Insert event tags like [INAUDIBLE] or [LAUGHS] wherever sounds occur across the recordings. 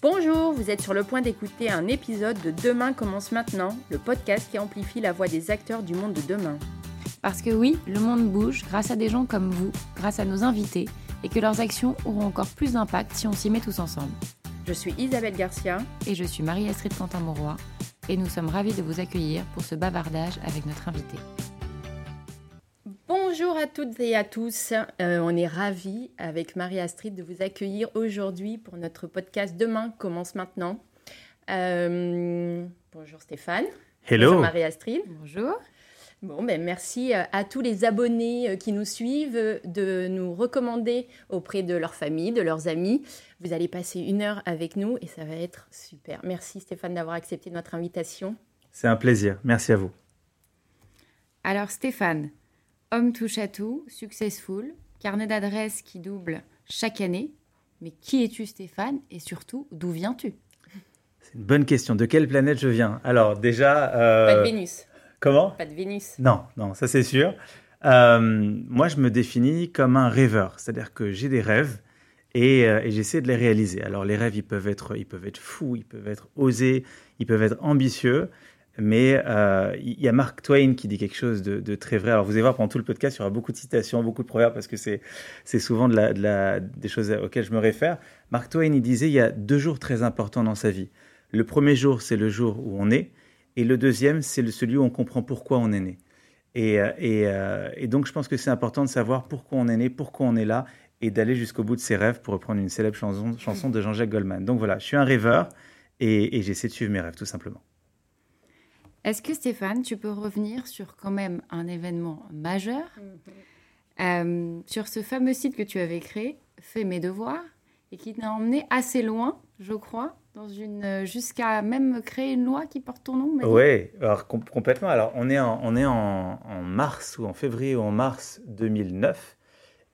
Bonjour, vous êtes sur le point d'écouter un épisode de Demain commence maintenant, le podcast qui amplifie la voix des acteurs du monde de demain. Parce que oui, le monde bouge grâce à des gens comme vous, grâce à nos invités, et que leurs actions auront encore plus d'impact si on s'y met tous ensemble. Je suis Isabelle Garcia. Et je suis Marie-Astrid Quentin-Mauroy, et nous sommes ravis de vous accueillir pour ce bavardage avec notre invité. Bonjour à toutes et à tous. Euh, on est ravis avec Marie-Astrid de vous accueillir aujourd'hui pour notre podcast Demain commence maintenant. Euh, bonjour Stéphane. Hello. Bonjour Marie-Astrid. Bonjour. Bon, ben merci euh, à tous les abonnés qui nous suivent de nous recommander auprès de leur famille, de leurs amis. Vous allez passer une heure avec nous et ça va être super. Merci Stéphane d'avoir accepté notre invitation. C'est un plaisir. Merci à vous. Alors Stéphane, homme touche à tout, successful, carnet d'adresses qui double chaque année. Mais qui es-tu Stéphane? Et surtout d'où viens-tu? C'est une bonne question. De quelle planète je viens? Alors déjà... euh, Pas de Vénus. Comment? Pas de Vénus. Non, non, ça c'est sûr. Euh, moi, je me définis comme un rêveur, c'est-à-dire que j'ai des rêves et, euh, et j'essaie de les réaliser. Alors les rêves, ils peuvent être, ils peuvent être fous, ils peuvent être osés, ils peuvent être ambitieux. Mais euh, il y a Mark Twain qui dit quelque chose de, très vrai. Alors vous allez voir pendant tout le podcast, il y aura beaucoup de citations, beaucoup de proverbes parce que c'est souvent des choses auxquelles je me réfère. Mark Twain, il disait il y a deux jours très importants dans sa vie. Le premier jour, c'est le jour où on est, et le deuxième, c'est celui où on comprend pourquoi on est né. Et, euh, euh, et donc, je pense que c'est important de savoir pourquoi on est né, pourquoi on est là, et d'aller jusqu'au bout de ses rêves, pour reprendre une célèbre chanson, chanson de Jean-Jacques Goldman. Donc voilà, je suis un rêveur, et, et j'essaie de suivre mes rêves, tout simplement. Est-ce que Stéphane, tu peux revenir sur quand même un événement majeur, euh, sur ce fameux site que tu avais créé, Fais mes devoirs, et qui t'a emmené assez loin, je crois, dans une jusqu'à même créer une loi qui porte ton nom. Oui, alors com- complètement. Alors, on est, en, on est en, en mars ou en février ou en mars 2009.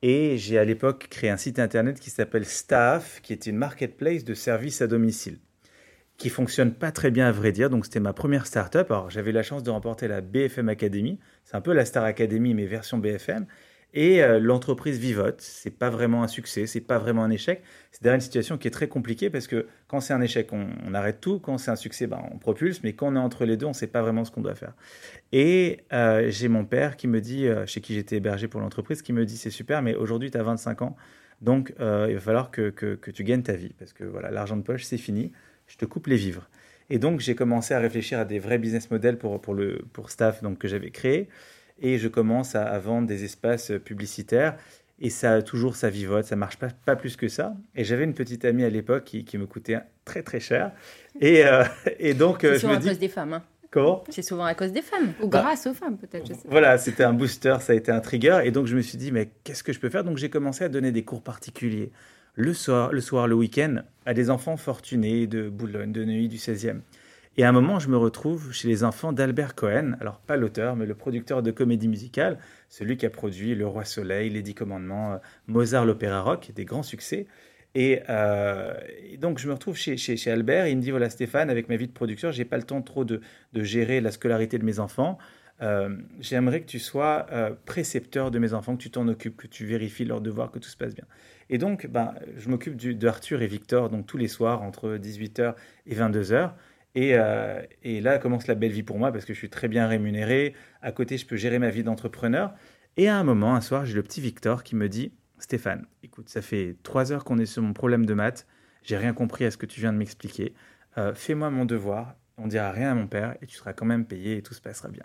Et j'ai à l'époque créé un site internet qui s'appelle Staff, qui est une marketplace de services à domicile, qui fonctionne pas très bien à vrai dire. Donc, c'était ma première startup. Alors, j'avais la chance de remporter la BFM Academy. C'est un peu la Star Academy, mais version BFM. Et euh, l'entreprise vivote. C'est pas vraiment un succès, c'est pas vraiment un échec. C'est d'ailleurs une situation qui est très compliquée parce que quand c'est un échec, on, arrête tout. Quand c'est un succès, ben, on propulse. Mais quand on est entre les deux, on sait pas vraiment ce qu'on doit faire. Et euh, j'ai mon père qui me dit, euh, chez qui j'étais hébergé pour l'entreprise, qui me dit c'est super, mais aujourd'hui tu as 25 ans, donc il va falloir que, que, que tu gagnes ta vie parce que voilà, l'argent de poche c'est fini, je te coupe les vivres. Et donc j'ai commencé à réfléchir à des vrais business models pour, pour, le, pour staff donc, que j'avais créé. Et je commence à, à vendre des espaces publicitaires. Et ça, toujours, ça vivote, ça marche pas, pas plus que ça. Et j'avais une petite amie à l'époque qui, qui me coûtait très très cher. Et, euh, [LAUGHS] et donc, euh, C'est je souvent me à cause dis, des femmes. hein. comment? C'est souvent à cause des femmes. Ou Bah, grâce aux femmes, peut-être. Voilà, c'était un booster, ça a été un trigger. Et donc, je me suis dit, mais qu'est-ce que je peux faire? Donc, j'ai commencé à donner des cours particuliers le soir, le, week-end, à des enfants fortunés de Boulogne, de Neuilly, du 16e. Et à un moment, je me retrouve chez les enfants d'Albert Cohen, alors pas l'auteur, mais le producteur de comédie musicale, celui qui a produit Le Roi Soleil, Les Dix Commandements, Mozart, l'Opéra Rock, des grands succès. Et, euh, et donc, je me retrouve chez, chez, chez Albert, et il me dit, voilà Stéphane, avec ma vie de producteur, j'ai pas le temps trop de, de gérer la scolarité de mes enfants. Euh, j'aimerais que tu sois euh, précepteur de mes enfants, que tu t'en occupes, que tu vérifies leurs devoirs, que tout se passe bien. Et donc, ben, je m'occupe de Arthur et Victor donc tous les soirs entre 18h et 22h. Et, euh, et là commence la belle vie pour moi parce que je suis très bien rémunéré. À côté, je peux gérer ma vie d'entrepreneur. Et à un moment, un soir, j'ai le petit Victor qui me dit Stéphane, écoute, ça fait trois heures qu'on est sur mon problème de maths. J'ai rien compris à ce que tu viens de m'expliquer. Fais-moi mon devoir. On dira rien à mon père et tu seras quand même payé et tout se passera bien.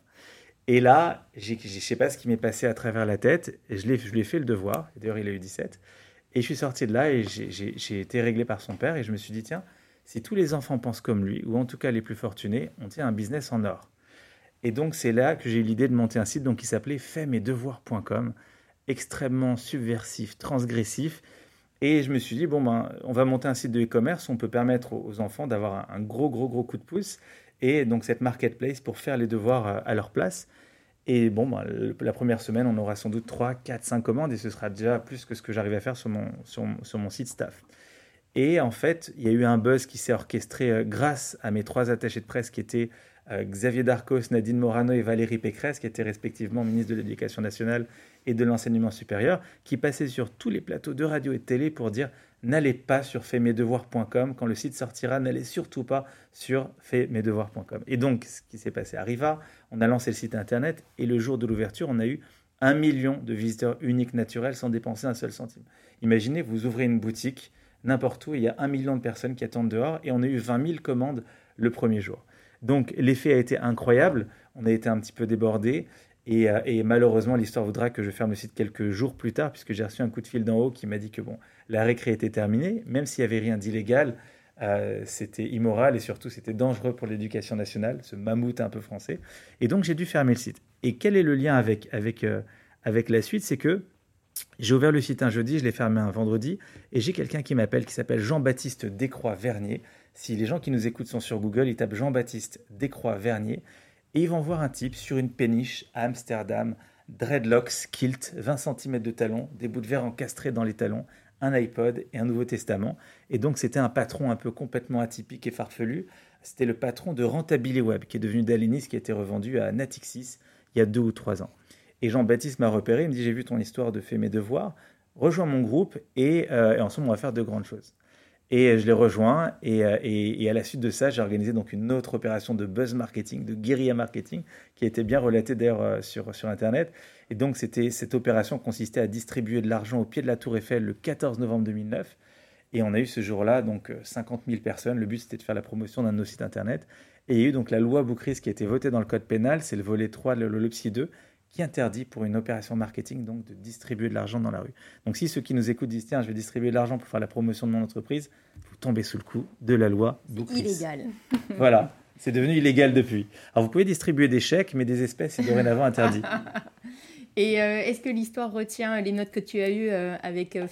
Et là, je ne sais pas ce qui m'est passé à travers la tête. Je, lui ai fait le devoir. D'ailleurs, il a eu 17. Et je suis sorti de là et j'ai- été réglé par son père. Et je me suis dit, tiens, si tous les enfants pensent comme lui, ou en tout cas les plus fortunés, on tient un business en or. Et donc, c'est là que j'ai eu l'idée de monter un site donc, qui s'appelait faitmesdevoirs.com, extrêmement subversif, transgressif. Et je me suis dit, bon, ben, on va monter un site de e-commerce, on peut permettre aux enfants d'avoir un gros, gros, gros coup de pouce. Et donc, cette marketplace pour faire les devoirs euh, à leur place. Et bon, le- la première semaine, on aura sans doute 3, 4, 5 commandes et ce sera déjà plus que ce que j'arrive à faire sur mon, sur, mon- site staff. Et en fait, il y a eu un buzz qui s'est orchestré euh, grâce à mes trois attachés de presse qui étaient euh, Xavier Darcos, Nadine Morano et Valérie Pécresse, qui étaient respectivement ministres de l'Éducation nationale et de l'Enseignement supérieur, qui passaient sur tous les plateaux de radio et de télé pour dire n'allez pas sur faitmesdevoirs.com. Quand le site sortira, n'allez surtout pas sur faitmesdevoirs.com. Et donc, ce qui s'est passé arriva, on a lancé le site internet et le jour de l'ouverture, on a eu un million de visiteurs uniques naturels sans dépenser un seul centime. Imaginez, vous ouvrez une boutique n'importe où, il y a un million de personnes qui attendent dehors et on a eu 20 000 commandes le premier jour. Donc l'effet a été incroyable, on a été un petit peu débordé euh, et, malheureusement l'histoire voudra que je ferme le site quelques jours plus tard puisque j'ai reçu un coup de fil d'en haut qui m'a dit que bon, la récré était terminée, même s'il n'y avait rien d'illégal, euh, c'était immoral et surtout c'était dangereux pour l'éducation nationale, ce mammouth un peu français. Et donc j'ai dû fermer le site. Et quel est le lien avec, avec, euh, avec la suite? C'est que j'ai ouvert le site un jeudi, je l'ai fermé un vendredi, et j'ai quelqu'un qui m'appelle qui s'appelle Jean-Baptiste Descroix-Vernier. Si les gens qui nous écoutent sont sur Google, ils tapent Jean-Baptiste Descroix-Vernier, et ils vont voir un type sur une péniche à Amsterdam, dreadlocks, kilt, 20 cm de talons, des bouts de verre encastrés dans les talons, un iPod et un Nouveau Testament. Et donc c'était un patron un peu complètement atypique et farfelu. C'était le patron de Rentability Web, qui est devenu Dalinis, qui a été revendu à Natixis il y a deux ou trois ans. Et Jean-Baptiste m'a repéré, il me dit J'ai vu ton histoire de Fais mes devoirs, rejoins mon groupe et, euh, ensemble on va faire de grandes choses. Et je l'ai rejoint euh, et, à la suite de ça, j'ai organisé donc une autre opération de buzz marketing, de guérilla marketing, qui a été bien relatée d'ailleurs euh, sur, sur Internet. Et donc c'était cette opération consistait à distribuer de l'argent au pied de la Tour Eiffel le 14 novembre 2009. Et on a eu ce jour-là donc 50 000 personnes. Le but c'était de faire la promotion d'un de nos sites internet. Et il y a eu donc la loi Boucris qui a été votée dans le code pénal, c'est le volet 3 de l'OLOPSI 2, qui interdit pour une opération marketing donc de distribuer de l'argent dans la rue. Donc si ceux qui nous écoutent disent tiens je vais distribuer de l'argent pour faire la promotion de mon entreprise, vous tombez sous le coup de la loi Boucris. Illégal. [LAUGHS] voilà, c'est devenu illégal depuis. Alors vous pouvez distribuer des chèques, mais des espèces c'est dorénavant interdit. [LAUGHS] Et euh, est-ce que l'histoire retient les notes que tu as eues euh, avec euh,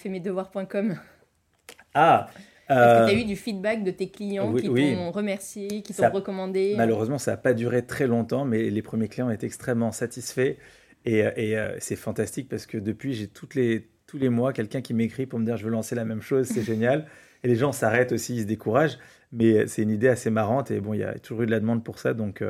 Ah est-ce que tu as eu du feedback de tes clients qui t'ont remercié, qui t'ont recommandé Malheureusement, ça n'a pas duré très longtemps, mais les premiers clients étaient extrêmement satisfaits. Et, et c'est fantastique parce que depuis, j'ai toutes les, tous les mois quelqu'un qui m'écrit pour me dire je veux lancer la même chose, c'est [LAUGHS] génial. Et les gens s'arrêtent aussi, ils se découragent. Mais c'est une idée assez marrante. Et bon, il y a toujours eu de la demande pour ça. Donc,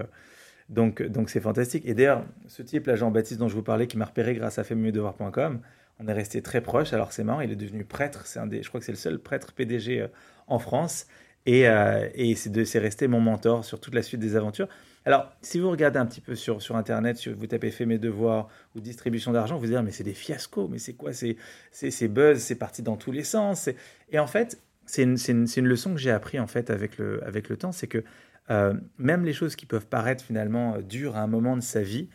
donc, donc c'est fantastique. Et d'ailleurs, ce type, là, Jean-Baptiste, dont je vous parlais, qui m'a repéré grâce à FaitMieuxDevoir.com, on est resté très proche. Alors, c'est marrant, il est devenu prêtre. C'est un des, je crois que c'est le seul prêtre PDG euh, en France. Et, euh, et c'est resté mon mentor sur toute la suite des aventures. Alors, si vous regardez un petit peu sur, sur Internet, si vous tapez Fait mes devoirs ou distribution d'argent, vous allez dire, mais c'est des fiascos, mais c'est quoi? C'est buzz, c'est parti dans tous les sens. Et en fait, c'est une, une, une, leçon que j'ai appris en fait avec le, avec le temps, c'est que euh, même les choses qui peuvent paraître finalement dures à un moment de sa vie,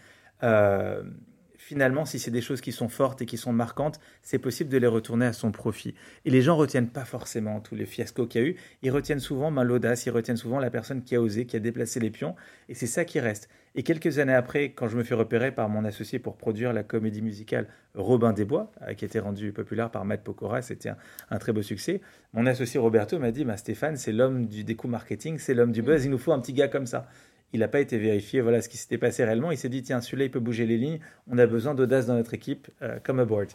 finalement, si c'est des choses qui sont fortes et qui sont marquantes, c'est possible de les retourner à son profit. Et les gens retiennent pas forcément tous les fiascos qu'il y a eu, ils retiennent souvent ben, l'audace, ils retiennent souvent la personne qui a osé, qui a déplacé les pions, et c'est ça qui reste. Et quelques années après, quand je me fais repérer par mon associé pour produire la comédie musicale Robin des Bois, euh, qui a été rendue populaire par Matt Pokora, c'était un, très beau succès, mon associé Roberto m'a dit bah, Stéphane, c'est l'homme du découp marketing, c'est l'homme du buzz, il nous faut un petit gars comme ça il n'a pas été vérifié. Voilà ce qui s'était passé réellement. Il s'est dit tiens, celui-là, il peut bouger les lignes. On a besoin d'audace dans notre équipe, euh, comme board.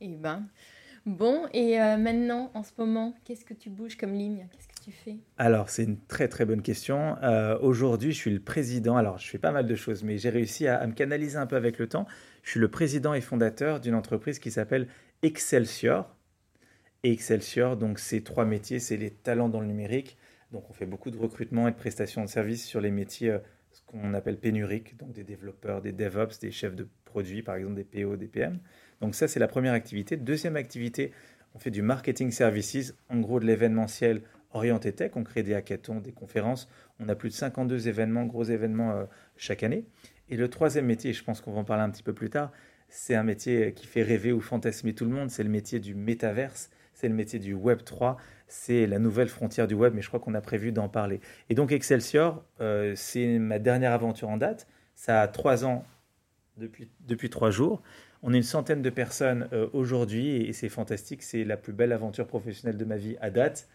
Eh ben, bon. Et euh, maintenant, en ce moment, qu'est-ce que tu bouges comme ligne? Qu'est-ce que tu fais? Alors, c'est une très très bonne question. Euh, aujourd'hui, je suis le président. Alors, je fais pas mal de choses, mais j'ai réussi à, me canaliser un peu avec le temps. Je suis le président et fondateur d'une entreprise qui s'appelle Excelsior. Excelsior, donc, c'est trois métiers c'est les talents dans le numérique donc on fait beaucoup de recrutement et de prestations de services sur les métiers euh, ce qu'on appelle pénuriques, donc des développeurs, des DevOps, des chefs de produits, par exemple des PO, des PM. Donc ça, c'est la première activité. Deuxième activité, on fait du marketing services, en gros de l'événementiel orienté tech. On crée des hackathons, des conférences. On a plus de 52 événements, gros événements euh, chaque année. Et le troisième métier, je pense qu'on va en parler un petit peu plus tard, c'est un métier qui fait rêver ou fantasmer tout le monde, c'est le métier du métaverse, c'est le métier du Web 3, c'est la nouvelle frontière du web, mais je crois qu'on a prévu d'en parler. Et donc Excelsior, euh, c'est ma dernière aventure en date. Ça a trois ans depuis, depuis trois jours. On est une centaine de personnes euh, aujourd'hui et, c'est fantastique. C'est la plus belle aventure professionnelle de ma vie à date.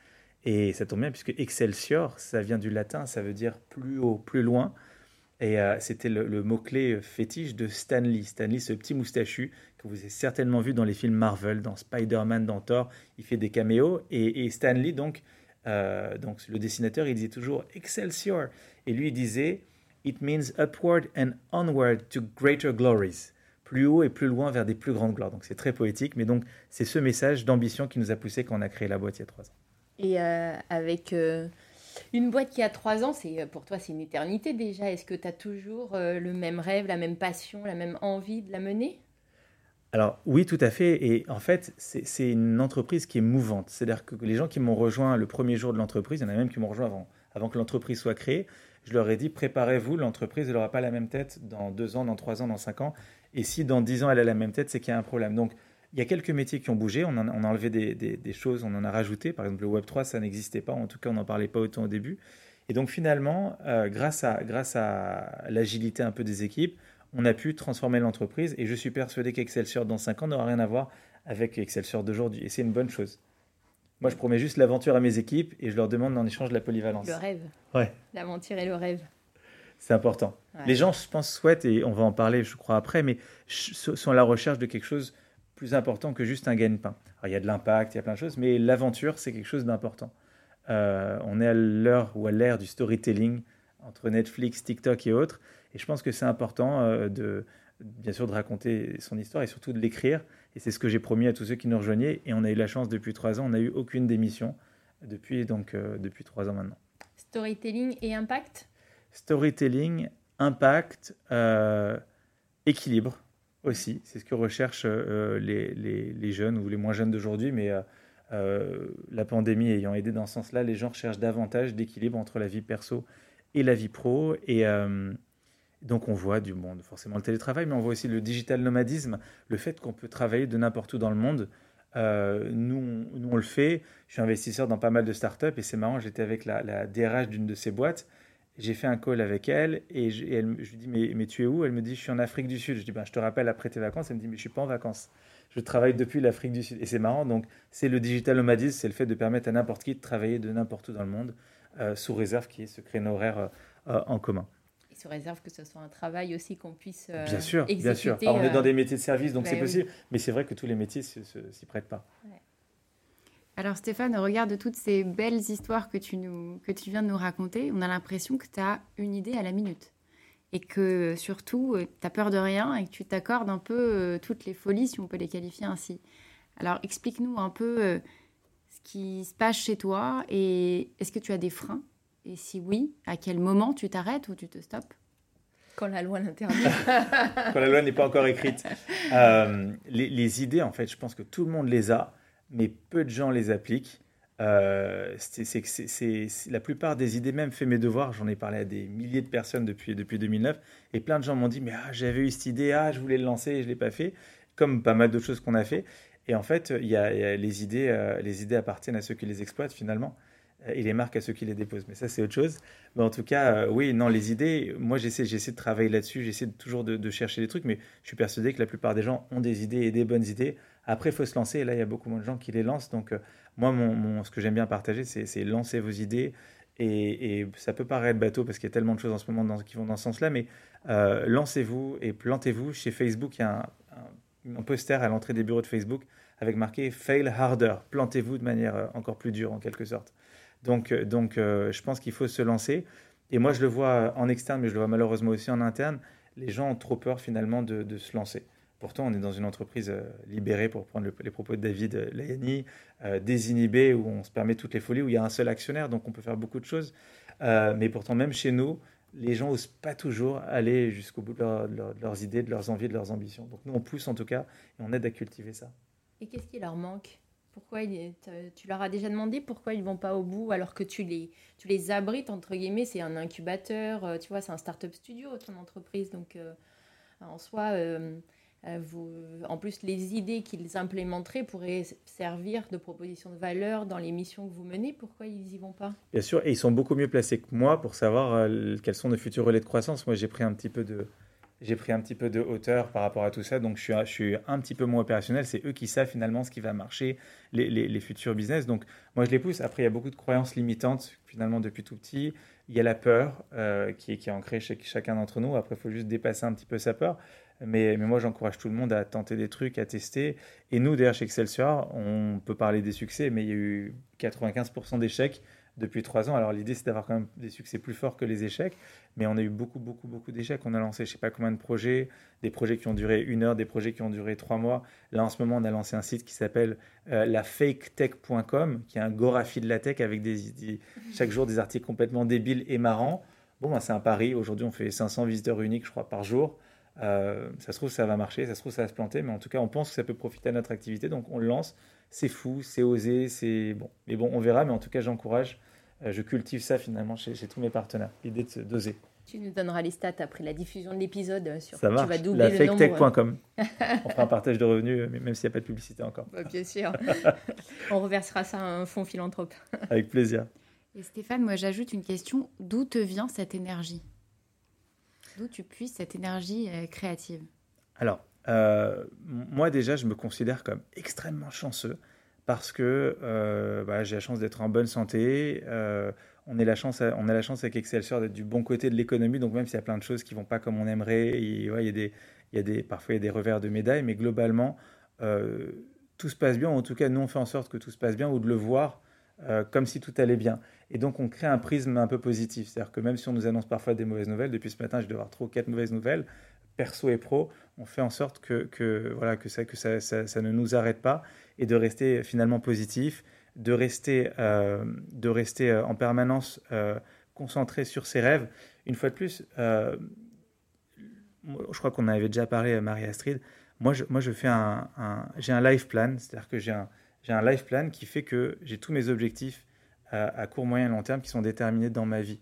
Et ça tombe bien puisque Excelsior, ça vient du latin, ça veut dire plus haut, plus loin. Et euh, c'était le, mot-clé fétiche de Stanley. Stanley, ce petit moustachu que vous avez certainement vu dans les films Marvel, dans Spider-Man, dans Thor. Il fait des caméos. Et, Stanley, donc, euh, donc, le dessinateur, il disait toujours Excelsior. Et lui, il disait It means upward and onward to greater glories. plus haut et plus loin vers des plus grandes gloires. Donc c'est très poétique, mais donc c'est ce message d'ambition qui nous a poussé quand on a créé la boîte il y a trois ans. Et euh, avec euh, une boîte qui a trois ans, c'est pour toi c'est une éternité déjà. Est-ce que tu as toujours le même rêve, la même passion, la même envie de la mener? Alors oui, tout à fait. Et en fait, c'est une entreprise qui est mouvante. C'est-à-dire que les gens qui m'ont rejoint le premier jour de l'entreprise, il y en a même qui m'ont rejoint avant, avant que l'entreprise soit créée, je leur ai dit, préparez-vous, l'entreprise, elle n'aura pas la même tête dans deux ans, dans trois ans, dans cinq ans. Et si dans dix ans, elle a la même tête, c'est qu'il y a un problème. Donc, il y a quelques métiers qui ont bougé, on, a enlevé des, choses, on en a rajouté. Par exemple, le Web3, ça n'existait pas, en tout cas, on n'en parlait pas autant au début. Et donc, finalement, euh, grâce à, grâce à l'agilité un peu des équipes, on a pu transformer l'entreprise. Et je suis persuadé qu'Excelsior, dans cinq ans, n'aura rien à voir avec Excelsior d'aujourd'hui. Et c'est une bonne chose. Moi, je promets juste l'aventure à mes équipes et je leur demande en échange de la polyvalence. Le rêve. Ouais. L'aventure et le rêve. C'est important. Les gens, je pense, souhaitent, et on va en parler, je crois, après, mais sont à la recherche de quelque chose plus important que juste un gagne-pain. il y a de l'impact, il y a plein de choses, mais l'aventure, c'est quelque chose d'important. Euh, on est à l'heure ou à l'ère du storytelling entre Netflix, TikTok et autres, et je pense que c'est important euh, de, bien sûr, de raconter son histoire et surtout de l'écrire et c'est ce que j'ai promis à tous ceux qui nous rejoignaient. Et on a eu la chance depuis trois ans, on n'a eu aucune démission depuis, donc, euh, depuis trois ans maintenant. Storytelling et impact? Storytelling, impact, euh, équilibre aussi. C'est ce que recherchent euh, les, les, les, jeunes ou les moins jeunes d'aujourd'hui. Mais la pandémie ayant aidé dans ce sens-là, les gens recherchent davantage d'équilibre entre la vie perso et la vie pro. Et donc on voit du monde, forcément le télétravail, mais on voit aussi le digital nomadisme, le fait qu'on peut travailler de n'importe où dans le monde. Euh, nous, nous, on le fait. Je suis investisseur dans pas mal de startups et c'est marrant, j'étais avec la, DRH d'une de ces boîtes. J'ai fait un call avec elle et, je, elle, lui dis mais, mais, tu es où? Elle me dit je suis en Afrique du Sud. Je dis ben, je te rappelle après tes vacances. Elle me dit mais je suis pas en vacances. Je travaille depuis l'Afrique du Sud et c'est marrant. Donc c'est le digital nomadisme, c'est le fait de permettre à n'importe qui de travailler de n'importe où dans le monde euh, sous réserve qui est ce créneau horaire euh, en commun se réserve que ce soit un travail aussi qu'on puisse euh, bien sûr, Bien sûr. on est dans euh, des métiers de service, donc c'est possible. Mais c'est vrai que tous les métiers s'y prêtent pas. Alors Stéphane, regarde toutes ces belles histoires que tu, nous, que tu viens de nous raconter. On a l'impression que tu as une idée à la minute. Et que surtout, euh, tu as peur de rien et que tu t'accordes un peu toutes les folies, si on peut les qualifier ainsi. Alors explique-nous un peu ce qui se passe chez toi et est-ce que tu as des freins et si oui, à quel moment tu t'arrêtes ou tu te stoppes Quand la loi l'interdit. [LAUGHS] Quand la loi n'est pas encore écrite. [LAUGHS] Euh, les, idées, en fait, je pense que tout le monde les a, mais peu de gens les appliquent. Euh, c'est la plupart des idées, même fait mes devoirs, j'en ai parlé à des milliers de personnes depuis, depuis 2009, et plein de gens m'ont dit, mais ah, j'avais eu cette idée, ah, je voulais le lancer et je ne l'ai pas fait, comme pas mal d'autres choses qu'on a fait. Et en fait, il y a, les, idées, euh, les idées appartiennent à ceux qui les exploitent finalement et les marques à ceux qui les déposent. Mais ça, c'est autre chose. Mais en tout cas, euh, oui, non, les idées, moi, j'essaie, de travailler là-dessus, j'essaie toujours de, chercher des trucs, mais je suis persuadé que la plupart des gens ont des idées et des bonnes idées. Après, il faut se lancer, et là, il y a beaucoup moins de gens qui les lancent. Donc, euh, moi, ce que j'aime bien partager, c'est, lancer vos idées. Et, ça peut paraître bateau parce qu'il y a tellement de choses en ce moment qui vont dans ce sens-là, mais euh, lancez-vous et plantez-vous. Chez Facebook, il y a un poster à l'entrée des bureaux de Facebook avec marqué Fail harder. Plantez-vous de manière encore plus dure, en quelque sorte. Donc, euh, donc euh, je pense qu'il faut se lancer. Et moi, je le vois en externe, mais je le vois malheureusement aussi en interne. Les gens ont trop peur finalement de, se lancer. Pourtant, on est dans une entreprise euh, libérée, pour prendre les propos de David Layani, désinhibée, où on se permet toutes les folies, où il y a un seul actionnaire, donc on peut faire beaucoup de choses. mais pourtant, même chez nous, les gens n'osent pas toujours aller jusqu'au bout de, de, leurs idées, de leurs envies, de leurs ambitions. Donc nous, on pousse en tout cas, et on aide à cultiver ça. Et qu'est-ce qui leur manque? Pourquoi tu leur as déjà demandé pourquoi ils vont pas au bout alors que tu les, tu les abrites entre guillemets, c'est un incubateur, euh, tu vois, c'est un start-up studio ton entreprise, donc euh, en soi, euh, en plus les idées qu'ils implémenteraient pourraient servir de proposition de valeur dans les missions que vous menez. Pourquoi ils y vont pas? Bien sûr, et ils sont beaucoup mieux placés que moi pour savoir quels sont nos futurs relais de croissance. Moi, j'ai pris un petit peu de j'ai pris un petit peu de hauteur par rapport à tout ça, donc je suis, un petit peu moins opérationnel. C'est eux qui savent finalement ce qui va marcher, les, futurs business. Donc moi, je les pousse. Après, il y a beaucoup de croyances limitantes finalement depuis tout petit. Il y a la peur euh, qui, est, ancrée chez chacun d'entre nous. Après, il faut juste dépasser un petit peu sa peur. Mais, mais moi, j'encourage tout le monde à tenter des trucs, à tester. Et nous, derrière chez Excelsior, on peut parler des succès, mais il y a eu 95% d'échecs depuis trois ans. Alors l'idée, c'est d'avoir quand même des succès plus forts que les échecs, mais on a eu beaucoup, beaucoup, beaucoup d'échecs. On a lancé, je sais pas combien de projets, des projets qui ont duré une heure, des projets qui ont duré trois mois. Là, en ce moment, on a lancé un site qui s'appelle euh, la faketech.com, qui est un gorafi de la tech avec des, chaque jour des articles complètement débiles et marrants. Bon, ben, c'est un pari. Aujourd'hui, on fait 500 visiteurs uniques, je crois, par jour. Euh, ça se trouve, ça va marcher, ça se trouve, ça va se planter, mais en tout cas, on pense que ça peut profiter à notre activité, donc on le lance. C'est fou, c'est osé, c'est bon. Mais bon, on verra, mais en tout cas, j'encourage, euh, je cultive ça finalement chez, tous mes partenaires, l'idée d'oser. Tu nous donneras les stats après la diffusion de l'épisode euh, sur ça tu vas doubler la le nombre. [LAUGHS] on fera un partage de revenus, même s'il n'y a pas de publicité encore. Bah, bien sûr. [LAUGHS] on reversera ça à un fonds philanthrope. Avec plaisir. Et Stéphane, moi j'ajoute une question. D'où te vient cette énergie? D'où tu puisses cette énergie euh, créative? Alors, euh, moi déjà, je me considère comme extrêmement chanceux parce que euh, bah, j'ai la chance d'être en bonne santé. on, est la chance, on a la chance avec Excelsior d'être du bon côté de l'économie. Donc même s'il y a plein de choses qui vont pas comme on aimerait, il, y a des, parfois des revers de médaille, mais globalement, tout se passe bien. En tout cas, nous, on fait en sorte que tout se passe bien ou de le voir comme si tout allait bien. Et donc, on crée un prisme un peu positif. C'est-à-dire que même si on nous annonce parfois des mauvaises nouvelles, depuis ce matin, je dois avoir trop quatre mauvaises nouvelles, perso et pro, on fait en sorte que, voilà, que, ça, que ça, ne nous arrête pas et de rester finalement positif, de rester, euh, de rester euh, en permanence euh, concentré sur ses rêves. Une fois de plus, je crois qu'on avait déjà parlé, Marie-Astrid, moi je, moi je fais un, un j'ai un life plan, c'est-à-dire que j'ai un, j'ai un life plan qui fait que j'ai tous mes objectifs à, court, moyen et long terme qui sont déterminés dans ma vie.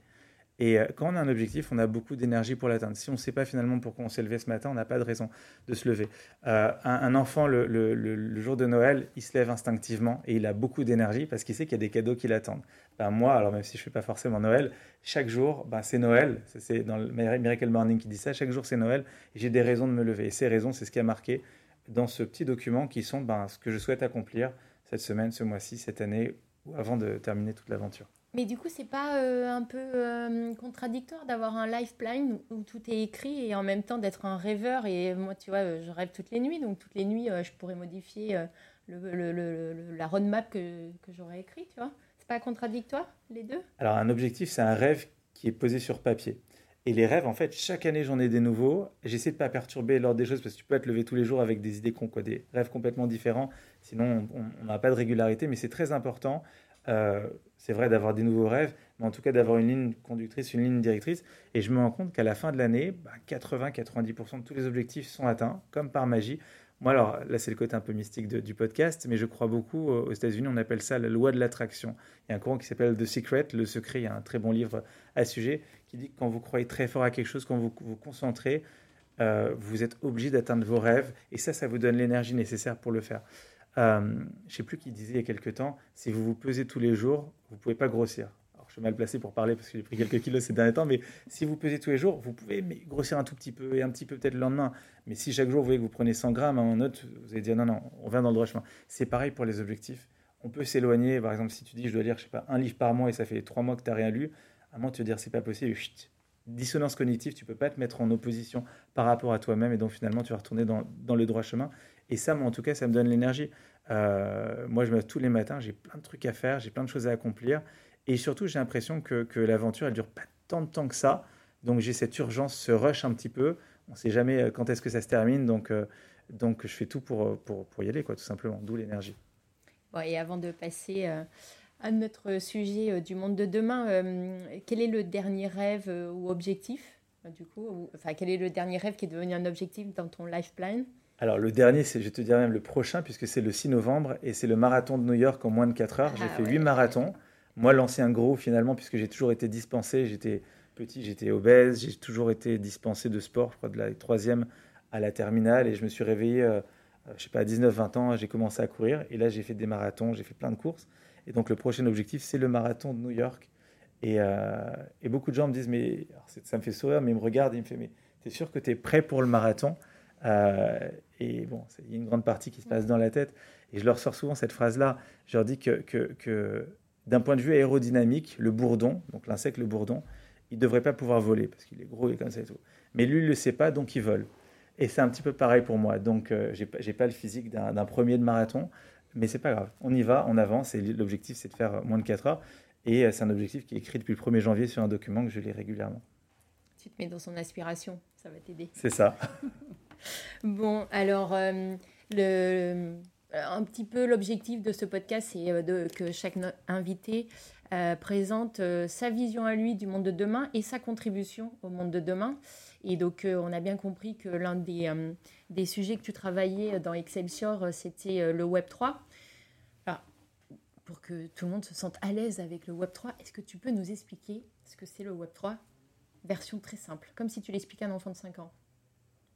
Et euh, quand on a un objectif, on a beaucoup d'énergie pour l'atteindre. Si on ne sait pas finalement pourquoi on s'est levé ce matin, on n'a pas de raison de se lever. Euh, un, enfant, le, jour de Noël, il se lève instinctivement et il a beaucoup d'énergie parce qu'il sait qu'il y a des cadeaux qui l'attendent. Ben, moi, alors même si je ne fais pas forcément Noël, chaque jour, ben, c'est Noël. C'est dans le Miracle Morning qui dit ça. Chaque jour, c'est Noël j'ai des raisons de me lever. Et ces raisons, c'est ce qui a marqué dans ce petit document qui sont ben, ce que je souhaite accomplir cette semaine, ce mois-ci, cette année avant de terminer toute l'aventure. Mais du coup, c'est pas euh, un peu euh, contradictoire d'avoir un life plan où, tout est écrit et en même temps d'être un rêveur. Et moi, tu vois, euh, je rêve toutes les nuits, donc toutes les nuits, je pourrais modifier la roadmap que, que j'aurais écrit, tu vois. C'est pas contradictoire, les deux? Alors, un objectif, c'est un rêve qui est posé sur papier. Et les rêves, en fait, chaque année, j'en ai des nouveaux. J'essaie de pas perturber l'ordre des choses parce que tu peux te lever tous les jours avec des idées con, quoi, des rêves complètement différents. Sinon, on n'a pas de régularité. Mais c'est très important euh, c'est vrai d'avoir des nouveaux rêves, mais en tout cas d'avoir une ligne conductrice, une ligne directrice. Et je me rends compte qu'à la fin de l'année, 80-90% bah, de tous les objectifs sont atteints, comme par magie. Moi, alors là, c'est le côté un peu mystique du podcast, mais je crois beaucoup aux États-Unis, on appelle ça la loi de l'attraction. Il y a un courant qui s'appelle The Secret, le secret. Il y a un très bon livre à ce sujet qui dit que quand vous croyez très fort à quelque chose, quand vous vous concentrez, euh, vous êtes obligé d'atteindre vos rêves, et ça, ça vous donne l'énergie nécessaire pour le faire. Euh, je ne sais plus qui disait il y a quelque temps, si vous vous pesez tous les jours, vous ne pouvez pas grossir. Alors, je suis mal placé pour parler parce que j'ai pris quelques kilos ces derniers temps, mais si vous pesez tous les jours, vous pouvez grossir un tout petit peu et un petit peu peut-être le lendemain. Mais si chaque jour vous voyez que vous prenez 100 grammes, à un moment vous allez dire non, non, on va dans le droit chemin. C'est pareil pour les objectifs. On peut s'éloigner. Par exemple, si tu dis je dois lire, je sais pas, un livre par mois et ça fait trois mois que tu n'as rien lu, à un moment tu vas dire c'est pas possible. Chut. Dissonance cognitive, tu peux pas te mettre en opposition par rapport à toi-même et donc finalement tu vas retourner dans le droit chemin. Et ça, moi, en tout cas, ça me donne l'énergie. Euh, moi, je me lève tous les matins, j'ai plein de trucs à faire, j'ai plein de choses à accomplir. Et surtout, j'ai l'impression que, que l'aventure, elle dure pas tant de temps que ça. Donc, j'ai cette urgence, ce rush un petit peu. On ne sait jamais euh, quand est-ce que ça se termine. Donc, euh, donc je fais tout pour, pour, pour, y aller, quoi, tout simplement. D'où l'énergie. et avant de passer à notre sujet du monde de demain, quel est le dernier rêve ou objectif du coup, enfin, quel est le dernier rêve qui est devenu un objectif dans ton life plan? Alors le dernier, c'est, je te dirais même le prochain, puisque c'est le 6 novembre, et c'est le marathon de New York en moins de 4 heures. j'ai ah fait 8 marathons. Moi, l'ancien gros, finalement, puisque j'ai toujours été dispensé, j'étais petit, j'étais obèse, j'ai toujours été dispensé de sport, je crois de la troisième à la terminale, et je me suis réveillé, euh, euh, je sais pas, à 19-20 ans, j'ai commencé à courir, et là j'ai fait des marathons, j'ai fait plein de courses, et donc le prochain objectif, c'est le marathon de New York. Et, euh, et beaucoup de gens me disent, mais ça me fait sourire, mais ils me regardent, ils me font, mais tu es sûr que tu es prêt pour le marathon? Euh, et bon, il y a une grande partie qui se passe dans la tête. Et je leur sors souvent cette phrase-là. Je leur dis que, que, d'un point de vue aérodynamique, le bourdon, donc l'insecte, le bourdon, il ne devrait pas pouvoir voler parce qu'il est gros et comme ça et tout. Mais lui, il ne le sait pas, donc il vole. Et c'est un petit peu pareil pour moi. Donc, euh, je n'ai pas le physique d'un premier de marathon, mais c'est pas grave. On y va, on avance. Et l'objectif, c'est de faire moins de 4 heures. Et c'est un objectif qui est écrit depuis le 1er janvier sur un document que je lis régulièrement. Tu te mets dans son aspiration, ça va t'aider. C'est ça. [LAUGHS] bon, alors, le, un petit peu l'objectif de ce podcast, c'est de, que chaque invité présente sa vision à lui du monde de demain et sa contribution au monde de demain. Et donc, euh, on a bien compris que l'un des, euh, des, sujets que tu travaillais dans Excelsior, euh, c'était le Web 3. Alors, pour que tout le monde se sente à l'aise avec le Web 3, est-ce que tu peux nous expliquer ce que c'est le Web 3 Version très simple, comme si tu l'expliquais à un enfant de 5 ans.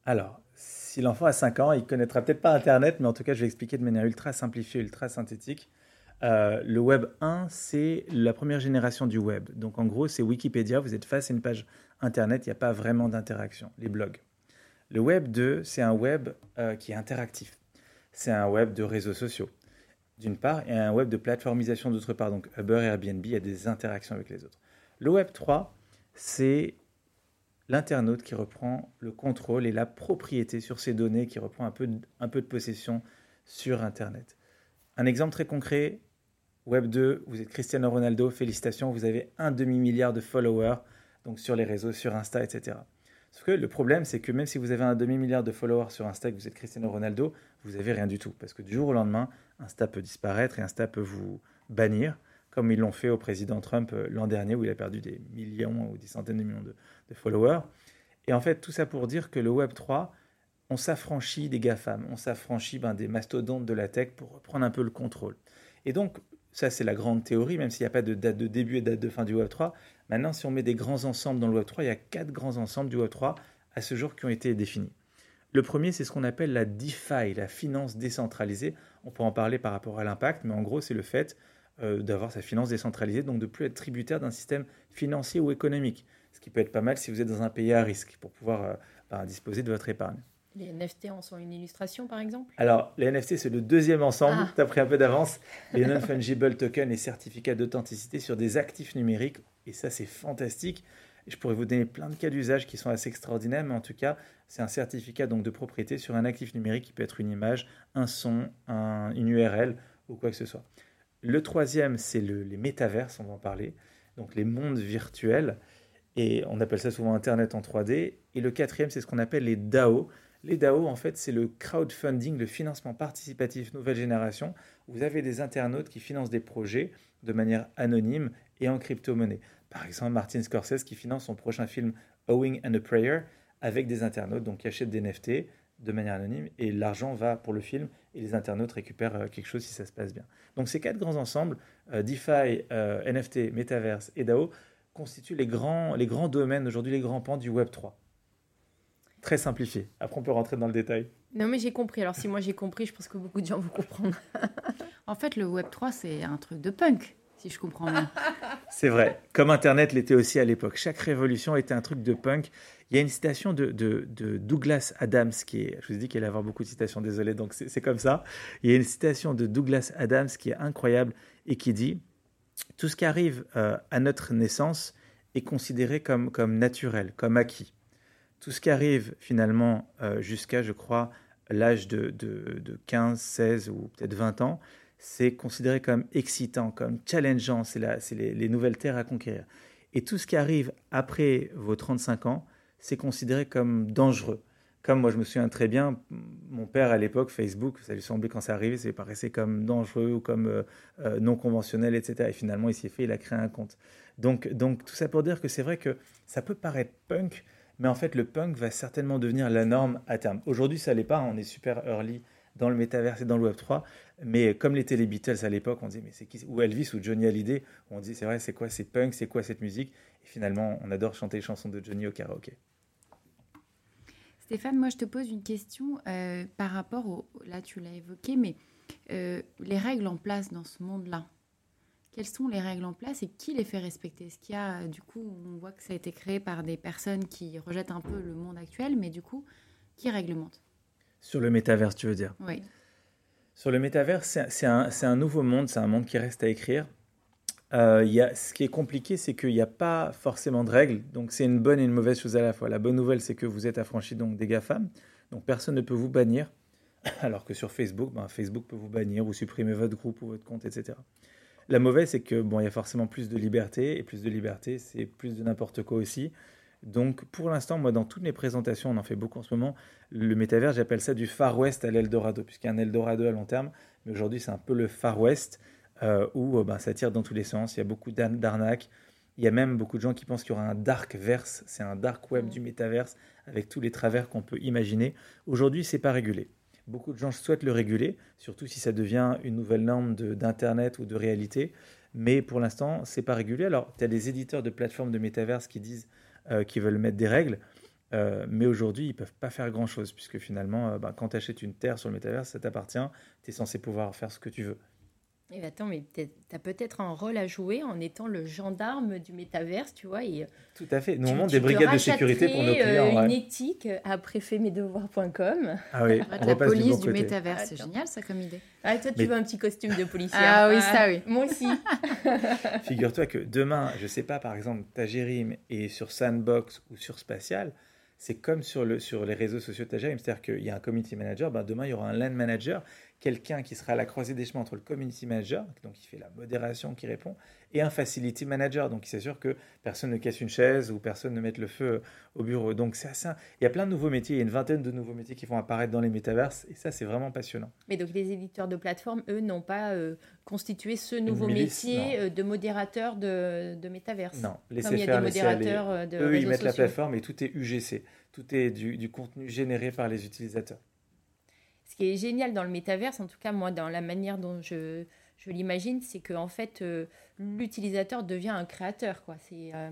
Alors, si l'enfant a 5 ans, il connaîtra peut-être pas Internet, mais en tout cas, je vais expliquer de manière ultra simplifiée, ultra synthétique. le Web 1, c'est la première génération du Web. Donc en gros, c'est Wikipédia, vous êtes face à une page Internet, il n'y a pas vraiment d'interaction, les blogs. Le Web 2, c'est un web euh, qui est interactif. C'est un web de réseaux sociaux, d'une part, et un web de plateformisation d'autre part. Donc Uber et Airbnb, il y a des interactions avec les autres. Le Web 3, c'est l'internaute qui reprend le contrôle et la propriété sur ces données, qui reprend un peu de, un peu de possession sur Internet. Un exemple très concret, Web 2, vous êtes Cristiano Ronaldo, félicitations, vous avez un demi-milliard de followers donc sur les réseaux, sur Insta, etc. Sauf que le problème, c'est que même si vous avez un demi-milliard de followers sur Insta que vous êtes Cristiano Ronaldo, vous n'avez rien du tout. Parce que du jour au lendemain, Insta peut disparaître et Insta peut vous bannir, comme ils l'ont fait au président Trump euh, l'an dernier, où il a perdu des millions ou des centaines de millions de, followers. Et en fait, tout ça pour dire que le Web 3, on s'affranchit des GAFAM, on s'affranchit ben, des mastodontes de la tech pour reprendre un peu le contrôle. Et donc, ça, c'est la grande théorie, même s'il n'y a pas de date de début et date de fin du Web 3. Maintenant, si on met des grands ensembles dans le Web 3, il y a quatre grands ensembles du Web 3 à ce jour qui ont été définis. Le premier, c'est ce qu'on appelle la DeFi, la finance décentralisée. On peut en parler par rapport à l'impact, mais en gros, c'est le fait euh, d'avoir sa finance décentralisée, donc de plus être tributaire d'un système financier ou économique. Ce qui peut être pas mal si vous êtes dans un pays à risque pour pouvoir euh, ben, disposer de votre épargne. Les NFT en sont une illustration, par exemple? Alors, les NFT, c'est le deuxième ensemble. Ah. Tu as pris un peu d'avance. Les non-fungible tokens et certificats d'authenticité sur des actifs numériques. Et ça, c'est fantastique. je pourrais vous donner plein de cas d'usage qui sont assez extraordinaires, mais en tout cas, c'est un certificat donc de propriété sur un actif numérique qui peut être une image, un son, un, une URL ou quoi que ce soit. Le troisième, c'est le, les métaverses, on va en parler. Donc les mondes virtuels. Et on appelle ça souvent Internet en 3D. Et le quatrième, c'est ce qu'on appelle les DAO. Les DAO, en fait, c'est le crowdfunding, le financement participatif nouvelle génération. Vous avez des internautes qui financent des projets de manière anonyme et en crypto-monnaie. Par exemple, Martin Scorsese qui finance son prochain film Owing and a Prayer avec des internautes, donc qui achètent des NFT de manière anonyme et l'argent va pour le film et les internautes récupèrent euh, quelque chose si ça se passe bien. Donc ces quatre grands ensembles, euh, DeFi, euh, NFT, Metaverse et DAO, constituent les grands, les grands domaines aujourd'hui, les grands pans du Web 3 très simplifié. Après, on peut rentrer dans le détail. Non, mais j'ai compris. Alors, si moi j'ai compris, je pense que beaucoup de gens vont comprendre. [LAUGHS] en fait, le Web 3, c'est un truc de punk, si je comprends bien. [LAUGHS] c'est vrai. Comme Internet l'était aussi à l'époque. Chaque révolution était un truc de punk. Il y a une citation de, de, de Douglas Adams qui est. Je vous ai dit qu'il allait avoir beaucoup de citations, désolé, donc c'est comme ça. Il y a une citation de Douglas Adams qui est incroyable et qui dit Tout ce qui arrive euh, à notre naissance est considéré comme, comme naturel, comme acquis tout ce qui arrive finalement euh, jusqu'à, je crois, l'âge de, de, 15, 16 ou peut-être 20 ans, c'est considéré comme excitant, comme challengeant, c'est les, les, nouvelles terres à conquérir. Et tout ce qui arrive après vos 35 ans, c'est considéré comme dangereux. Comme moi, je me souviens très bien, mon père à l'époque, Facebook, ça lui semblait quand c'est arrivé, ça lui paraissait comme dangereux ou comme euh, euh, non conventionnel, etc. Et finalement, il s'est fait, il a créé un compte. Donc, donc tout ça pour dire que c'est vrai que ça peut paraître punk, mais en fait, le punk va certainement devenir la norme à terme. Aujourd'hui, ça l'est pas, on est super early dans le métaverse et dans le Web3, mais comme les Beatles à l'époque, on disait, mais c'est qui Ou Elvis ou Johnny Hallyday, on dit, c'est vrai, c'est quoi c'est punk, c'est quoi cette musique? Et finalement, on adore chanter les chansons de Johnny au karaoké. Stéphane, moi je te pose une question euh, par rapport au. Là, tu l'as évoqué, mais euh, les règles en place dans ce monde-là, quelles sont les règles en place et qui les fait respecter? Est-ce qu'il y a, du coup, on voit que ça a été créé par des personnes qui rejettent un peu le monde actuel, mais du coup, qui réglemente Sur le métaverse, tu veux dire? Oui. Sur le métaverse, c'est un, un, nouveau monde, c'est un monde qui reste à écrire. Euh, ce qui est compliqué, c'est qu'il n'y a pas forcément de règles. Donc, c'est une bonne et une mauvaise chose à la fois. La bonne nouvelle, c'est que vous êtes affranchi donc, des GAFAM. Donc, personne ne peut vous bannir. [LAUGHS] Alors que sur Facebook, ben, Facebook peut vous bannir ou supprimer votre groupe ou votre compte, etc. la mauvaise, c'est que bon, y a forcément plus de liberté, et plus de liberté, c'est plus de n'importe quoi aussi. Donc, pour l'instant, moi, dans toutes mes présentations, on en fait beaucoup en ce moment, le métavers, j'appelle ça du Far West à l'Eldorado, puisqu'il y a un Eldorado à long terme, mais aujourd'hui, c'est un peu le Far West, euh, où ben, ça tire dans tous les sens, il y a beaucoup d'arnaques, il y a même beaucoup de gens qui pensent qu'il y aura un dark verse, c'est un dark web du métaverse, avec tous les travers qu'on peut imaginer. Aujourd'hui, c'est pas régulé. Beaucoup de gens souhaitent le réguler, surtout si ça devient une nouvelle norme d'Internet ou de réalité. Mais pour l'instant, c'est pas régulé. Alors, tu as des éditeurs de plateformes de métaverse qui disent euh, qu'ils veulent mettre des règles. Euh, mais aujourd'hui, ils peuvent pas faire grand-chose, puisque finalement, euh, bah, quand tu achètes une terre sur le métaverse, ça t'appartient, tu es censé pouvoir faire ce que tu veux. Et attends, mais tu as peut-être un rôle à jouer en étant le gendarme du métaverse, tu vois. Et Tout à fait. Nous, on monte des brigades de sécurité pour nos clients. une éthique à préfetmesdevoirs.com. Ah oui, la police du, métaverse, c'est génial ça comme idée. Ah, toi, tu veux un petit costume de policier. Ah oui, ça oui. [LAUGHS] Moi aussi. [LAUGHS] Figure-toi que demain, je sais pas, par exemple, Tagerim est sur Sandbox ou sur Spatial, c'est comme sur, le, sur les réseaux sociaux Tagerim, c'est-à-dire qu'il y a un community manager, ben demain il y aura un land manager quelqu'un qui sera à la croisée des chemins entre le community manager, donc qui fait la modération, qui répond, et un facility manager, donc qui s'assure que personne ne casse une chaise ou personne ne mette le feu au bureau. Donc c'est assez... Il y a plein de nouveaux métiers, il y a une vingtaine de nouveaux métiers qui vont apparaître dans les métaverses, et ça c'est vraiment passionnant. Mais donc les éditeurs de plateformes, eux, n'ont pas euh, constitué ce nouveau métier euh, de modérateur de, de métaverse. Non, laissez Comme il y a des modérateurs euh, de Eux, ils mettent la plateforme et tout est UGC, tout est du contenu généré par les utilisateurs ce qui est génial dans le métaverse, en tout cas moi dans la manière dont je, je l'imagine, c'est que en fait euh, l'utilisateur devient un créateur. Quoi. C'est, euh,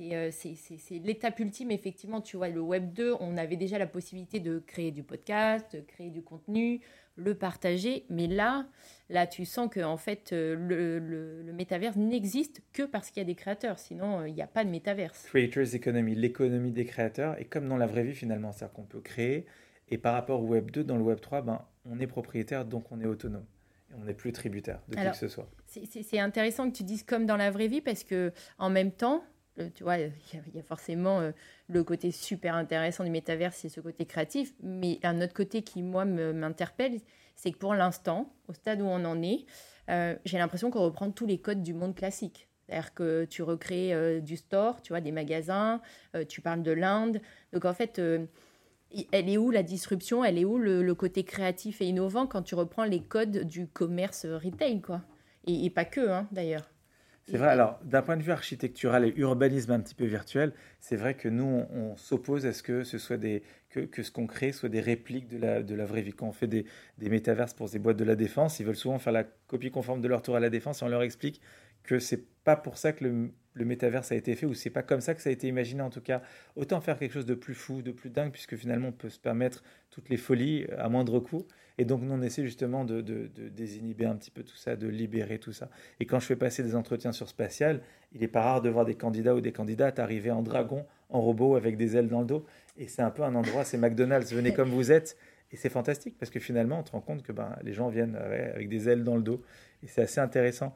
euh, c'est, c'est, c'est, l'étape ultime, effectivement. Tu vois, le Web 2, on avait déjà la possibilité de créer du podcast, de créer du contenu, le partager. Mais là, là tu sens que en fait, le, le, métaverse n'existe que parce qu'il y a des créateurs. Sinon, il n'y a pas de métaverse. Creators Economy, l'économie des créateurs. Et comme dans la vraie vie, finalement, c'est-à-dire qu'on peut créer et par rapport au Web 2, dans le Web 3, ben, on est propriétaire, donc on est autonome. Et on n'est plus tributaire de qui que ce soit. C'est intéressant que tu dises comme dans la vraie vie, parce que en même temps, euh, tu vois, il y, a forcément euh, le côté super intéressant du métavers, c'est ce côté créatif. Mais un autre côté qui, moi, m'interpelle, c'est que pour l'instant, au stade où on en est, euh, j'ai l'impression qu'on reprend tous les codes du monde classique. C'est-à-dire que tu recrées du store, tu vois, des magasins, tu parles de l'Inde. Donc en fait, elle est où la disruption? Elle est où le, côté créatif et innovant quand tu reprends les codes du commerce retail, quoi? Et, pas que, hein, d'ailleurs. C'est vrai. Alors, d'un point de vue architectural et urbanisme un petit peu virtuel, c'est vrai que nous, on, s'oppose à ce que ce soit des que, que ce qu'on crée soit des répliques de la, de la vraie vie. Quand on fait des, des métaverses pour des boîtes de la défense, ils veulent souvent faire la copie conforme de leur tour à la défense et on leur explique que c'est pas pour ça que le, le métaverse a été fait, ou c'est pas comme ça que ça a été imaginé en tout cas. Autant faire quelque chose de plus fou, de plus dingue, puisque finalement on peut se permettre toutes les folies à moindre coût. Et donc nous on essaie justement de, désinhiber un petit peu tout ça, de libérer tout ça. Et quand je fais passer des entretiens sur spatial, il est pas rare de voir des candidats ou des candidates arriver en dragon, en robot, avec des ailes dans le dos. Et c'est un peu un endroit, c'est McDonald's, venez comme vous êtes. Et c'est fantastique parce que finalement, on se rend compte que ben, les gens viennent avec des ailes dans le dos. Et c'est assez intéressant.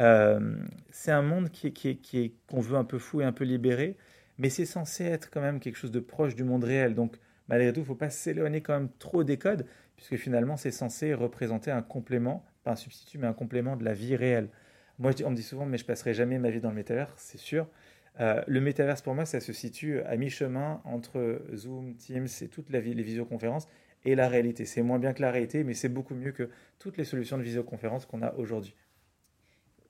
Euh, c'est un monde qui, qu'on veut un peu fou et un peu libéré, mais c'est censé être quand même quelque chose de proche du monde réel. Donc, malgré tout, il ne faut pas s'éloigner quand même trop des codes, puisque finalement, c'est censé représenter un complément, pas un substitut, mais un complément de la vie réelle. Moi, on me dit souvent, mais je passerai jamais ma vie dans le métavers, c'est sûr. Euh, le métaverse, pour moi, ça se situe à mi-chemin entre Zoom, Teams et toutes les visioconférences et la réalité. C'est moins bien que la réalité, mais c'est beaucoup mieux que toutes les solutions de visioconférence qu'on a aujourd'hui.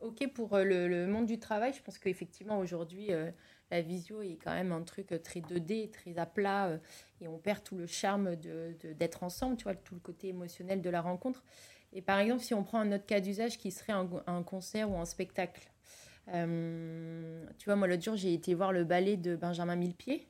OK pour euh, le, monde du travail. Je pense qu'effectivement, aujourd'hui, euh, la visio est quand même un truc euh, très 2D, très à plat, et on perd tout le charme d'être de, ensemble, tu vois, tout le côté émotionnel de la rencontre. Et par exemple, si on prend un autre cas d'usage qui serait un, concert ou un spectacle. tu vois, moi, l'autre jour, j'ai été voir le ballet de Benjamin Millepied.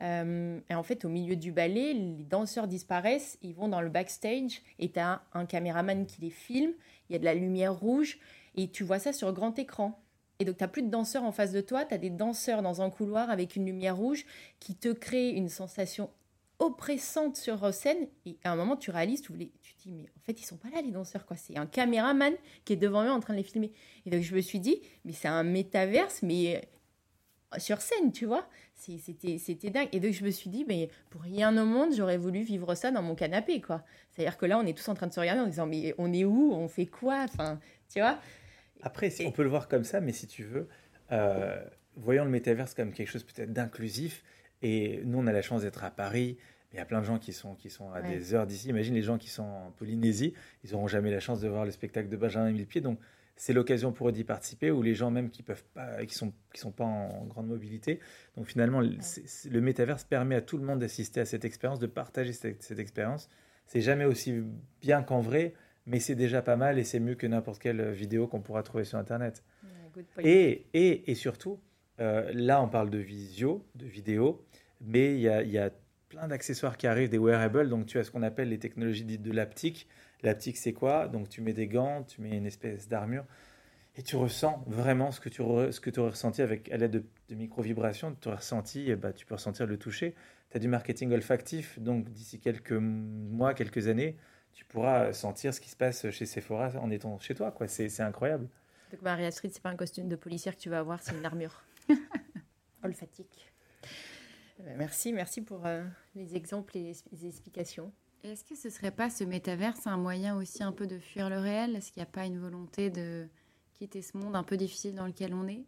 et en fait, au milieu du ballet, les danseurs disparaissent, ils vont dans le backstage et tu as un caméraman qui les filme, il y a de la lumière rouge et tu vois ça sur grand écran. Et donc, tu n'as plus de danseurs en face de toi, tu as des danseurs dans un couloir avec une lumière rouge qui te crée une sensation oppressante sur scène. Et à un moment, tu réalises, tu, te dis, mais en fait, ils sont pas là, les danseurs, quoi. C'est un caméraman qui est devant eux en train de les filmer. Et donc, je me suis dit, mais c'est un métaverse, mais euh, sur scène, tu vois. C'était dingue. Et donc, je me suis dit, mais pour rien au monde, j'aurais voulu vivre ça dans mon canapé, quoi. C'est-à-dire que là, on est tous en train de se regarder en disant, mais on est où? On fait quoi? Enfin, tu vois? Après, on peut le voir comme ça, mais si tu veux, euh, voyons le métaverse comme quelque chose peut-être d'inclusif. Et nous, on a la chance d'être à Paris. Il y a plein de gens qui sont, qui sont à des heures d'ici. Imagine les gens qui sont en Polynésie, ils n'auront jamais la chance de voir le spectacle de Benjamin Millepied. Donc, c'est l'occasion pour eux d'y participer, ou les gens même qui peuvent pas, qui sont, qui sont pas en grande mobilité. Donc finalement, le métaverse permet à tout le monde d'assister à cette expérience, de partager cette, cette expérience. C'est jamais aussi bien qu'en vrai, mais c'est déjà pas mal et c'est mieux que n'importe quelle vidéo qu'on pourra trouver sur Internet. et, et, et, surtout, euh, là, on parle de visio, de vidéo, mais il y a, y a plein d'accessoires qui arrivent, des wearables. Donc, tu as ce qu'on appelle les technologies dites de l'aptique. L'aptique, c'est quoi? Donc, tu mets des gants, tu mets une espèce d'armure et tu ressens vraiment ce que tu, ce que aurais ressenti avec, à l'aide de, de micro-vibrations. Tu aurais ressenti, et bah, tu peux ressentir le toucher. Tu as du marketing olfactif. Donc, d'ici quelques mois, quelques années, tu pourras sentir ce qui se passe chez Sephora en étant chez toi. quoi. C'est incroyable. Donc Maria Street, c'est pas un costume de policière que tu vas avoir, c'est une armure [LAUGHS] olfatique. Ben, merci, merci pour euh, les exemples et les, explications. Est-ce que ce serait pas ce métaverse un moyen aussi un peu de fuir le réel? Est-ce qu'il n'y a pas une volonté de quitter ce monde un peu difficile dans lequel on est?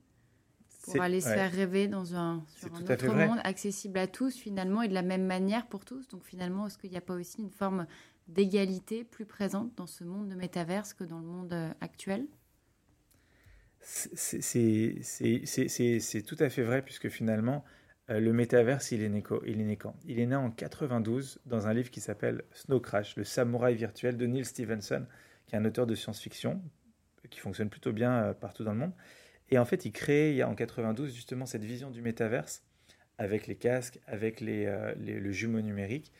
Pour aller se faire rêver dans un, sur un autre monde accessible à tous finalement et de la même manière pour tous? Donc finalement, est-ce qu'il n'y a pas aussi une forme d'égalité plus présente dans ce monde de métaverse que dans le monde euh, actuel? C'est tout à fait vrai, puisque finalement, euh, le métaverse, il est, né, il est né quand? Il est né en 92 dans un livre qui s'appelle Snow Crash, le samouraï virtuel de Neil Stevenson, qui est un auteur de science-fiction, qui fonctionne plutôt bien euh, partout dans le monde. Et en fait, il crée en 92 justement cette vision du métaverse avec les casques, avec les, le jumeau numérique.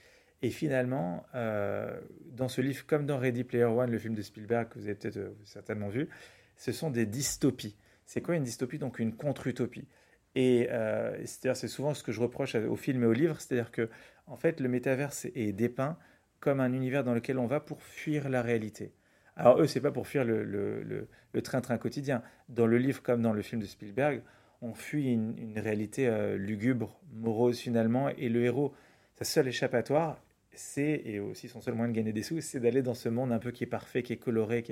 Et finalement, euh, dans ce livre, comme dans Ready Player One, le film de Spielberg que vous avez peut-être euh, certainement vu, ce sont des dystopies. C'est quoi une dystopie? Donc une contre-utopie. Et euh, c'est-à-dire, c'est souvent ce que je reproche au film et au livre, c'est-à-dire que, en fait, le métaverse est dépeint comme un univers dans lequel on va pour fuir la réalité. Alors eux, c'est pas pour fuir le, train-train quotidien. Dans le livre comme dans le film de Spielberg, on fuit une réalité lugubre, morose finalement, et le héros, sa seule échappatoire, c'est, et aussi son seul moyen de gagner des sous, c'est d'aller dans ce monde un peu qui est parfait, qui est coloré.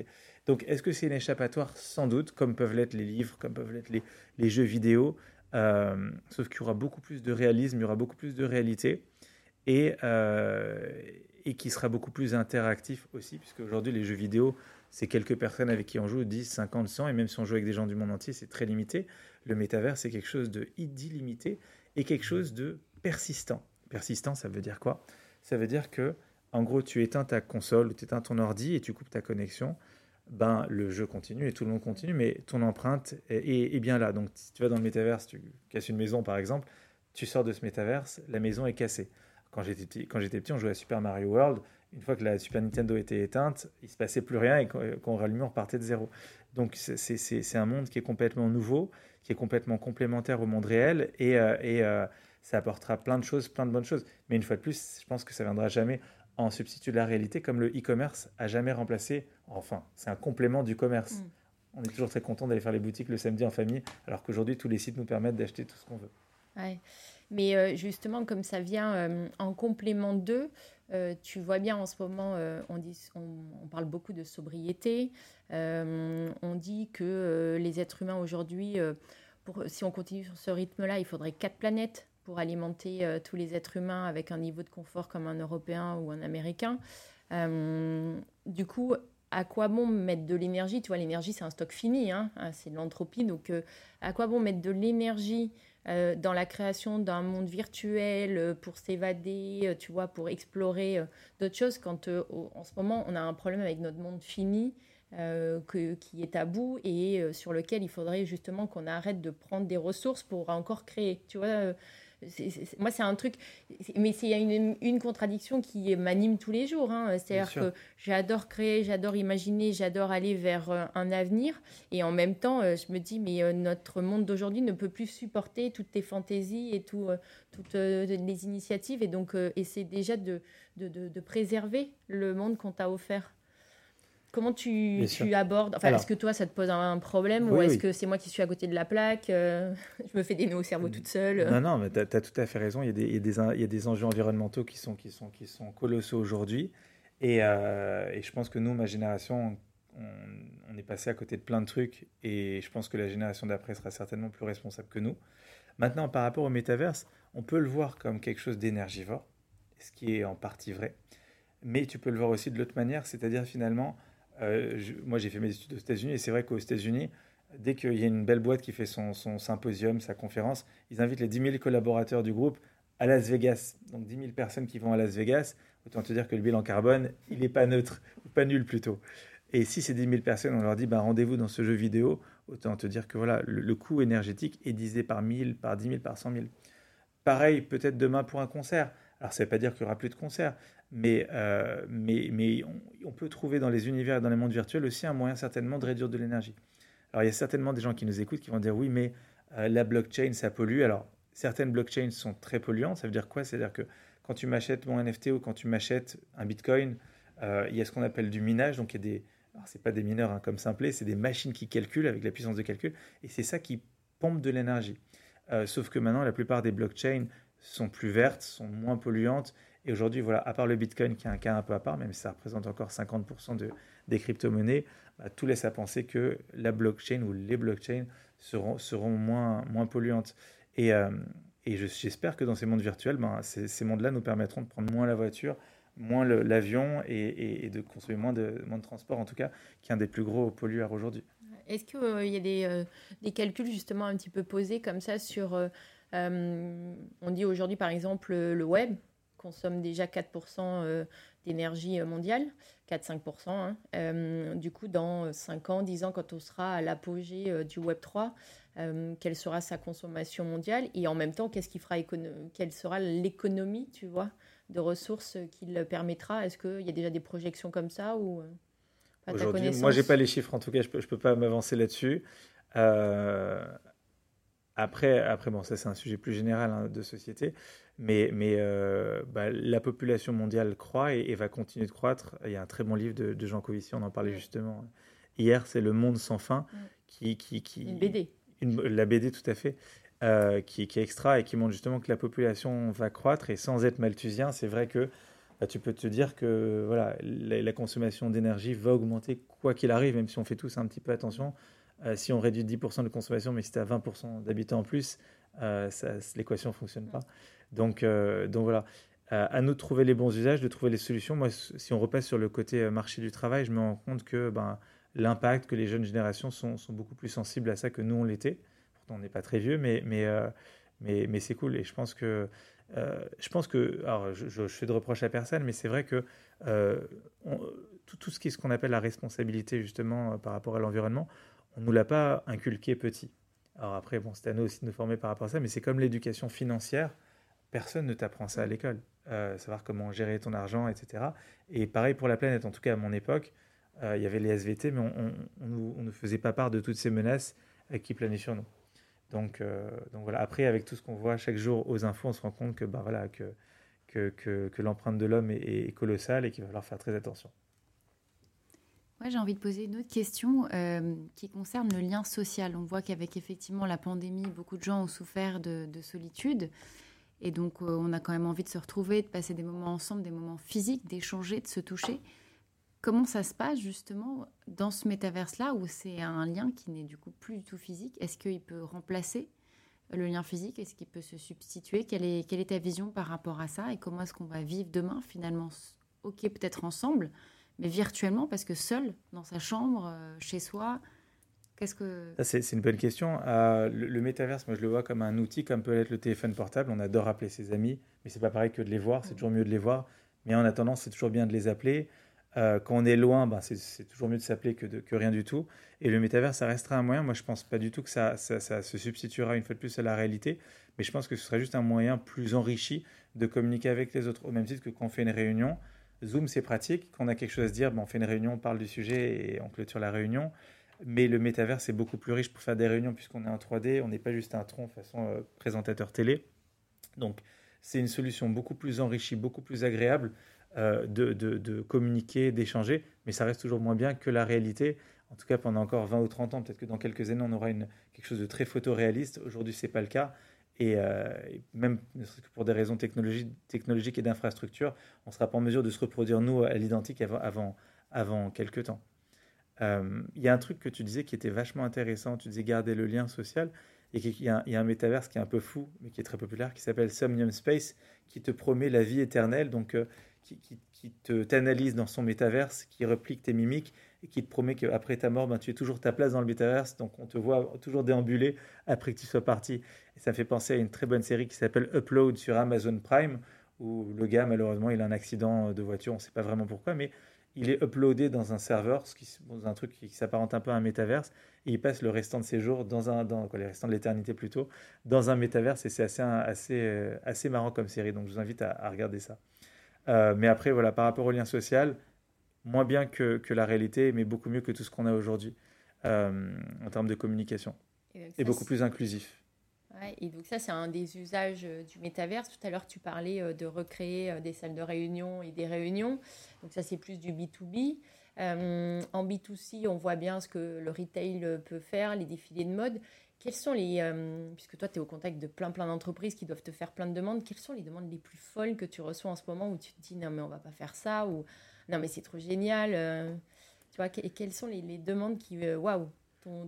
Donc, est-ce que c'est une échappatoire? Sans doute, comme peuvent l'être les livres, comme peuvent l'être les, jeux vidéo. Euh, sauf qu'il y aura beaucoup plus de réalisme, il y aura beaucoup plus de réalité, et, euh, et qui sera beaucoup plus interactif aussi, puisque aujourd'hui, les jeux vidéo, c'est quelques personnes avec qui on joue, 10, 50, 100, et même si on joue avec des gens du monde entier, c'est très limité. Le métavers, c'est quelque chose de d'illimité et quelque chose de persistant. Persistant, ça veut dire quoi? Ça veut dire que, en gros, tu éteins ta console tu éteins ton ordi et tu coupes ta connexion. Ben, le jeu continue et tout le monde continue, mais ton empreinte est, bien là. Donc, si tu vas dans le métaverse, tu casses une maison par exemple, tu sors de ce métaverse, la maison est cassée. Quand j'étais petit, quand on jouait à Super Mario World. Une fois que la Super Nintendo était éteinte, il se passait plus rien et quand on rallumait, on repartait de zéro. Donc c'est un monde qui est complètement nouveau, qui est complètement complémentaire au monde réel et, euh, euh, ça apportera plein de choses, plein de bonnes choses. Mais une fois de plus, je pense que ça viendra jamais en substitut de la réalité, comme le e-commerce a jamais remplacé. Enfin, c'est un complément du commerce. Mm. On est toujours très content d'aller faire les boutiques le samedi en famille, alors qu'aujourd'hui tous les sites nous permettent d'acheter tout ce qu'on veut. Ouais. Mais euh, justement, comme ça vient euh, en complément d'eux, euh, tu vois bien en ce moment, on, dit, on, parle beaucoup de sobriété. on dit que les êtres humains aujourd'hui, si on continue sur ce rythme-là, il faudrait quatre planètes pour alimenter euh, tous les êtres humains avec un niveau de confort comme un Européen ou un Américain. Euh, du coup, à quoi bon mettre de l'énergie? Tu vois, l'énergie, c'est un stock fini, hein, hein c'est de l'entropie. Donc, euh, à quoi bon mettre de l'énergie dans la création d'un monde virtuel pour s'évader, tu vois, pour explorer d'autres choses quand en ce moment, on a un problème avec notre monde fini que, qui est à bout et sur lequel il faudrait justement qu'on arrête de prendre des ressources pour encore créer. Tu vois, moi, c'est un truc, mais c'est une, une contradiction qui m'anime tous les jours. Hein. C'est-à-dire que j'adore créer, j'adore imaginer, j'adore aller vers euh, un avenir. Et en même temps, euh, je me dis, mais euh, notre monde d'aujourd'hui ne peut plus supporter toutes tes fantaisies et tout, toutes les initiatives. Et donc, essayer déjà de, de, de préserver le monde qu'on t'a offert. Comment tu, tu abordes enfin, Est-ce que toi, ça te pose un problème ou est-ce que c'est moi qui suis à côté de la plaque euh, [LAUGHS] Je me fais des nœuds au cerveau toute seule Non, non, mais tu as, tout à fait raison. Il y, a des, il, y a des, il y a des enjeux environnementaux qui sont, qui sont, qui sont colossaux aujourd'hui. Et, euh, et, je pense que nous, ma génération, on, est passé à côté de plein de trucs et je pense que la génération d'après sera certainement plus responsable que nous. Maintenant, par rapport au métaverse, on peut le voir comme quelque chose d'énergivore, ce qui est en partie vrai. Mais tu peux le voir aussi de l'autre manière, c'est-à-dire finalement, euh, moi j'ai fait mes études aux États-Unis et c'est vrai qu'aux États-Unis, dès qu'il y a une belle boîte qui fait son, symposium, sa conférence, ils invitent les 10 000 collaborateurs du groupe à Las Vegas. Donc 10 000 personnes qui vont à Las Vegas, autant te dire que le bilan carbone, il n'est pas neutre, pas nul plutôt. Et si ces 10 000 personnes, on leur dit bah, rendez-vous dans ce jeu vidéo, autant te dire que voilà, le, coût énergétique est divisé par 1000, par 10 000, par 100 000. Pareil, peut-être demain pour un concert. Alors, ça ne veut pas dire qu'il n'y aura plus de concerts, mais, euh, mais, mais on, peut trouver dans les univers et dans les mondes virtuels aussi un moyen certainement de réduire de l'énergie. Alors, il y a certainement des gens qui nous écoutent qui vont dire oui, mais euh, la blockchain, ça pollue. Alors, certaines blockchains sont très polluantes. Ça veut dire quoi? C'est-à-dire que quand tu m'achètes mon NFT ou quand tu m'achètes un bitcoin, euh, il y a ce qu'on appelle du minage. Donc, il y a des. Pas des mineurs hein, comme Simplet, c'est des machines qui calculent avec la puissance de calcul. Et c'est ça qui pompe de l'énergie. sauf que maintenant, la plupart des blockchains sont plus vertes, sont moins polluantes. Et aujourd'hui, voilà, à part le Bitcoin qui est un cas un peu à part, même si ça représente encore 50% de, des crypto-monnaies, bah, tout laisse à penser que la blockchain ou les blockchains seront, moins, moins polluantes. Et, euh, et j'espère que dans ces mondes virtuels, ben, ces, mondes-là nous permettront de prendre moins la voiture, moins l'avion et, de consommer moins de, moins de transport, en tout cas, qui est un des plus gros pollueurs aujourd'hui. Est-ce qu'il euh, y a des, euh, des, calculs justement un petit peu posés comme ça sur euh, on dit aujourd'hui, par exemple, le web consomme déjà 4% euh, d'énergie mondiale, 4-5%. Hein. Euh, du coup, dans 5 ans, 10 ans, quand on sera à l'apogée du Web 3, quelle sera sa consommation mondiale? Et en même temps, qu'est-ce qui fera quelle sera l'économie, tu vois, de ressources qu'il permettra? Est-ce qu'il y a déjà des projections comme ça ou Aujourd'hui, moi, j'ai pas les chiffres. En tout cas, je peux, je peux pas m'avancer là-dessus. Euh, après, après bon, ça c'est un sujet plus général hein, de société, mais, mais euh, bah, la population mondiale croît et, va continuer de croître. Il y a un très bon livre de, Jean Covici, on en parlait justement hier, c'est Le Monde sans fin, qui, qui, qui, une BD. la BD tout à fait, euh, qui, qui, est extra et qui montre justement que la population va croître et sans être malthusien, c'est vrai que bah, tu peux te dire que voilà, la, la consommation d'énergie va augmenter quoi qu'il arrive, même si on fait tous un petit peu attention. Euh, si on réduit 10% de consommation, mais si tu as 20% d'habitants en plus, euh, l'équation ne fonctionne pas. Donc, euh, donc voilà, à nous de trouver les bons usages, de trouver les solutions. Moi, si on repasse sur le côté marché du travail, je me rends compte que ben, l'impact, que les jeunes générations sont, beaucoup plus sensibles à ça que nous, on l'était. Pourtant, on n'est pas très vieux, mais, mais, mais, c'est cool. Et je pense que, je pense que alors, je, fais de reproches à personne, mais c'est vrai que tout, tout, ce qui est ce qu'on appelle la responsabilité, justement, par rapport à l'environnement, on ne nous l'a pas inculqué petit. Alors après, bon, c'est à nous aussi de nous former par rapport à ça, mais c'est comme l'éducation financière. Personne ne t'apprend ça à l'école. Euh, savoir comment gérer ton argent, etc. Et pareil pour la planète, en tout cas à mon époque, euh, il y avait les SVT, mais on, ne faisait pas part de toutes ces menaces euh, qui planaient sur nous. Donc, donc voilà, après, avec tout ce qu'on voit chaque jour aux infos, on se rend compte que, bah, voilà, que, que, que, l'empreinte de l'homme est, est, colossale et qu'il va falloir faire très attention j'ai envie de poser une autre question euh, qui concerne le lien social. On voit qu'avec effectivement la pandémie, beaucoup de gens ont souffert de, solitude. Et donc, euh, on a quand même envie de se retrouver, de passer des moments ensemble, des moments physiques, d'échanger, de se toucher. Comment ça se passe justement dans ce métaverse-là où c'est un lien qui n'est du coup plus du tout physique? Est-ce qu'il peut remplacer le lien physique? Est-ce qu'il peut se substituer? Quelle est, ta vision par rapport à ça? Et comment est-ce qu'on va vivre demain finalement? Ok, peut-être ensemble, mais virtuellement, parce que seul, dans sa chambre, euh, chez soi, qu'est-ce que... C'est une bonne question. Euh, le, métaverse, moi, je le vois comme un outil, comme peut être le téléphone portable. On adore appeler ses amis, mais c'est pas pareil que de les voir. C'est toujours mieux de les voir. Mais en attendant, c'est toujours bien de les appeler. Euh, quand on est loin, ben, c'est toujours mieux de s'appeler que, que rien du tout. Et le métaverse, ça restera un moyen. Moi, je pense pas du tout que ça, ça, ça, se substituera une fois de plus à la réalité. Mais je pense que ce serait juste un moyen plus enrichi de communiquer avec les autres. Au même titre que quand on fait une réunion, Zoom, c'est pratique. Quand on a quelque chose à se dire, ben, on fait une réunion, on parle du sujet et on clôture la réunion. Mais le métavers, c'est beaucoup plus riche pour faire des réunions puisqu'on est en 3D. On n'est pas juste un tronc façon euh, présentateur télé. Donc, c'est une solution beaucoup plus enrichie, beaucoup plus agréable euh, de, communiquer, d'échanger. Mais ça reste toujours moins bien que la réalité. En tout cas, pendant encore 20 ou 30 ans, peut-être que dans quelques années, on aura une, quelque chose de très photoréaliste. Aujourd'hui, ce n'est pas le cas. Euh, et, même pour des raisons technologiques, technologiques et d'infrastructure, on ne sera pas en mesure de se reproduire, nous, à l'identique avant, avant, avant quelques temps. Il y a un truc que tu disais qui était vachement intéressant. Tu disais garder le lien social. Et il y, a un, métaverse qui est un peu fou, mais qui est très populaire, qui s'appelle Somnium Space, qui te promet la vie éternelle, donc qui, qui, te t'analyse dans son métaverse, qui replique tes mimiques et qui te promet qu'après ta mort, ben, tu es toujours ta place dans le métaverse, donc on te voit toujours déambuler après que tu sois parti. Et ça me fait penser à une très bonne série qui s'appelle Upload sur Amazon Prime, où le gars, malheureusement, il a un accident de voiture, on ne sait pas vraiment pourquoi, mais il est uploadé dans un serveur, ce qui, dans un truc qui, s'apparente un peu à un métaverse, et il passe le restant de ses jours, dans un, dans, quoi, les restants de l'éternité plutôt, dans un métaverse, et c'est assez, assez, euh, assez marrant comme série, donc je vous invite à, à regarder ça. Euh, mais après, voilà, par rapport au lien social, moins bien que, que, la réalité, mais beaucoup mieux que tout ce qu'on a aujourd'hui euh, en termes de communication. Et, et beaucoup plus inclusif. Et donc ça, c'est un des usages euh, du métaverse. Tout à l'heure, tu parlais euh, de recréer des salles de réunion et des réunions. Donc ça, c'est plus du B2B. Euh, en B2C, on voit bien ce que le retail peut faire, les défilés de mode. Quels sont les, euh, puisque toi tu es au contact de plein plein d'entreprises qui doivent te faire plein de demandes, quelles sont les demandes les plus folles que tu reçois en ce moment où tu te dis non mais on va pas faire ça ou non mais c'est trop génial, euh, tu vois, et quelles sont les, demandes qui, euh, waouh,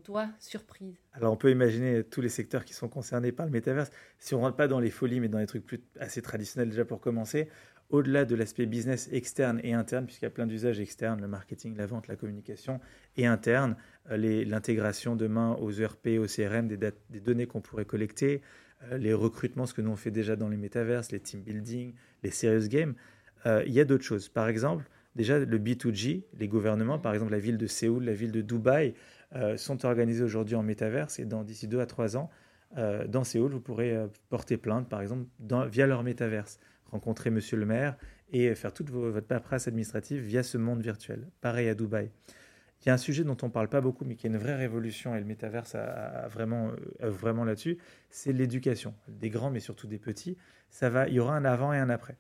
toi surprise Alors on peut imaginer tous les secteurs qui sont concernés par le métaverse. Si on rentre pas dans les folies mais dans les trucs plus assez traditionnels déjà pour commencer, au-delà de l'aspect business externe et interne, puisqu'il y a plein d'usages externes, le marketing, la vente, la communication, et interne, euh, l'intégration demain aux ERP, aux CRM, des, données qu'on pourrait collecter, euh, les recrutements, ce que nous on fait déjà dans les métaverses, les team building, les serious games. Euh, il y a d'autres choses. Par exemple, déjà le B2G, les gouvernements, par exemple la ville de Séoul, la ville de Dubaï, sont organisés aujourd'hui en métaverse et dans d'ici deux à trois ans, euh, dans Séoul, vous pourrez porter plainte, par exemple, via leur métaverse rencontrer monsieur le maire et faire toute votre paperasse administrative via ce monde virtuel. Pareil à Dubaï. Il y a un sujet dont on ne parle pas beaucoup, mais qui est une vraie révolution, et le métaverse a, vraiment, vraiment là-dessus, c'est l'éducation. Des grands, mais surtout des petits. Ça va, il y aura un avant et un après.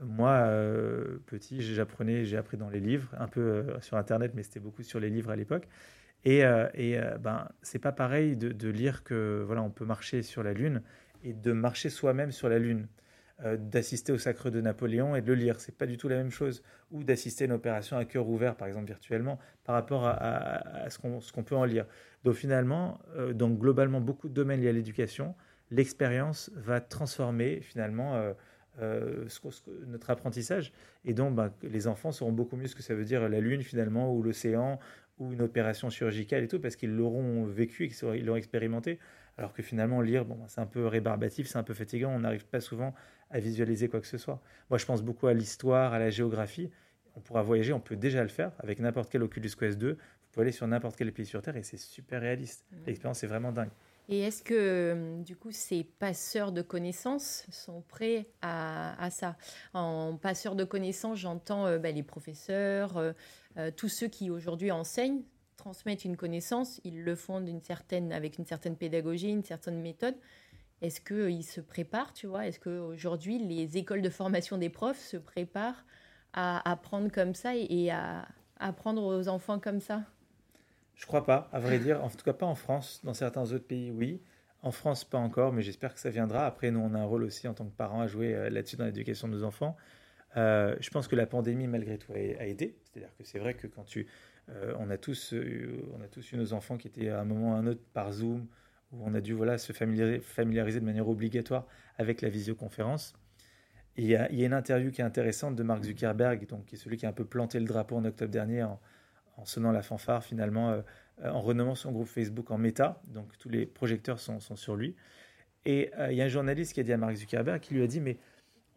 Moi, euh, petit, j'apprenais, j'ai appris dans les livres, un peu euh, sur Internet, mais c'était beaucoup sur les livres à l'époque. Et, euh, et euh, ben, c'est pas pareil de, lire que voilà, on peut marcher sur la Lune et de marcher soi-même sur la Lune. Euh, d'assister au sacre de Napoléon et de le lire. C'est pas du tout la même chose. Ou d'assister à une opération à cœur ouvert, par exemple virtuellement, par rapport à, à, à ce qu'on qu peut en lire. Donc finalement, euh, donc globalement, beaucoup de domaines liés à l'éducation, l'expérience va transformer finalement notre apprentissage. Et donc, bah, les enfants sauront beaucoup mieux ce que ça veut dire la Lune finalement, ou l'océan, ou une opération chirurgicale et tout, parce qu'ils l'auront vécu et qu'ils l'auront expérimenté. Alors que finalement, lire, bon, c'est un peu rébarbatif, c'est un peu fatigant, on n'arrive pas souvent à visualiser quoi que ce soit. Moi, je pense beaucoup à l'histoire, à la géographie. On pourra voyager, on peut déjà le faire avec n'importe quel Oculus Quest 2. Vous pouvez aller sur n'importe quel pays sur Terre et c'est super réaliste. Mmh. L'expérience est vraiment dingue. Et est-ce que, du coup, ces passeurs de connaissances sont prêts à, à ça? En passeurs de connaissances, j'entends euh, bah, les professeurs, euh, euh, tous ceux qui aujourd'hui enseignent, transmettent une connaissance, ils le font avec une certaine pédagogie, une certaine méthode. Est-ce qu'ils se préparent, tu vois? Est-ce qu'aujourd'hui, les écoles de formation des profs se préparent à apprendre comme ça et à apprendre aux enfants comme ça? Je crois pas, à vrai dire. En tout cas, pas en France. Dans certains autres pays, oui. En France, pas encore, mais j'espère que ça viendra. Après, nous, on a un rôle aussi en tant que parents à jouer euh, là-dessus dans l'éducation de nos enfants. Euh, je pense que la pandémie, malgré tout, a aidé. C'est-à-dire que c'est vrai que quand tu... Euh, on, a tous, euh, on a tous eu nos enfants qui étaient à un moment ou à un autre par Zoom, où on a dû voilà, se familiariser, de manière obligatoire avec la visioconférence. Il y, a, une interview qui est intéressante de Mark Zuckerberg, donc, qui est celui qui a un peu planté le drapeau en octobre dernier en, sonnant la fanfare finalement, euh, en renommant son groupe Facebook en méta. Donc tous les projecteurs sont, sur lui. Et il y a un journaliste qui a dit à Mark Zuckerberg, qui lui a dit, mais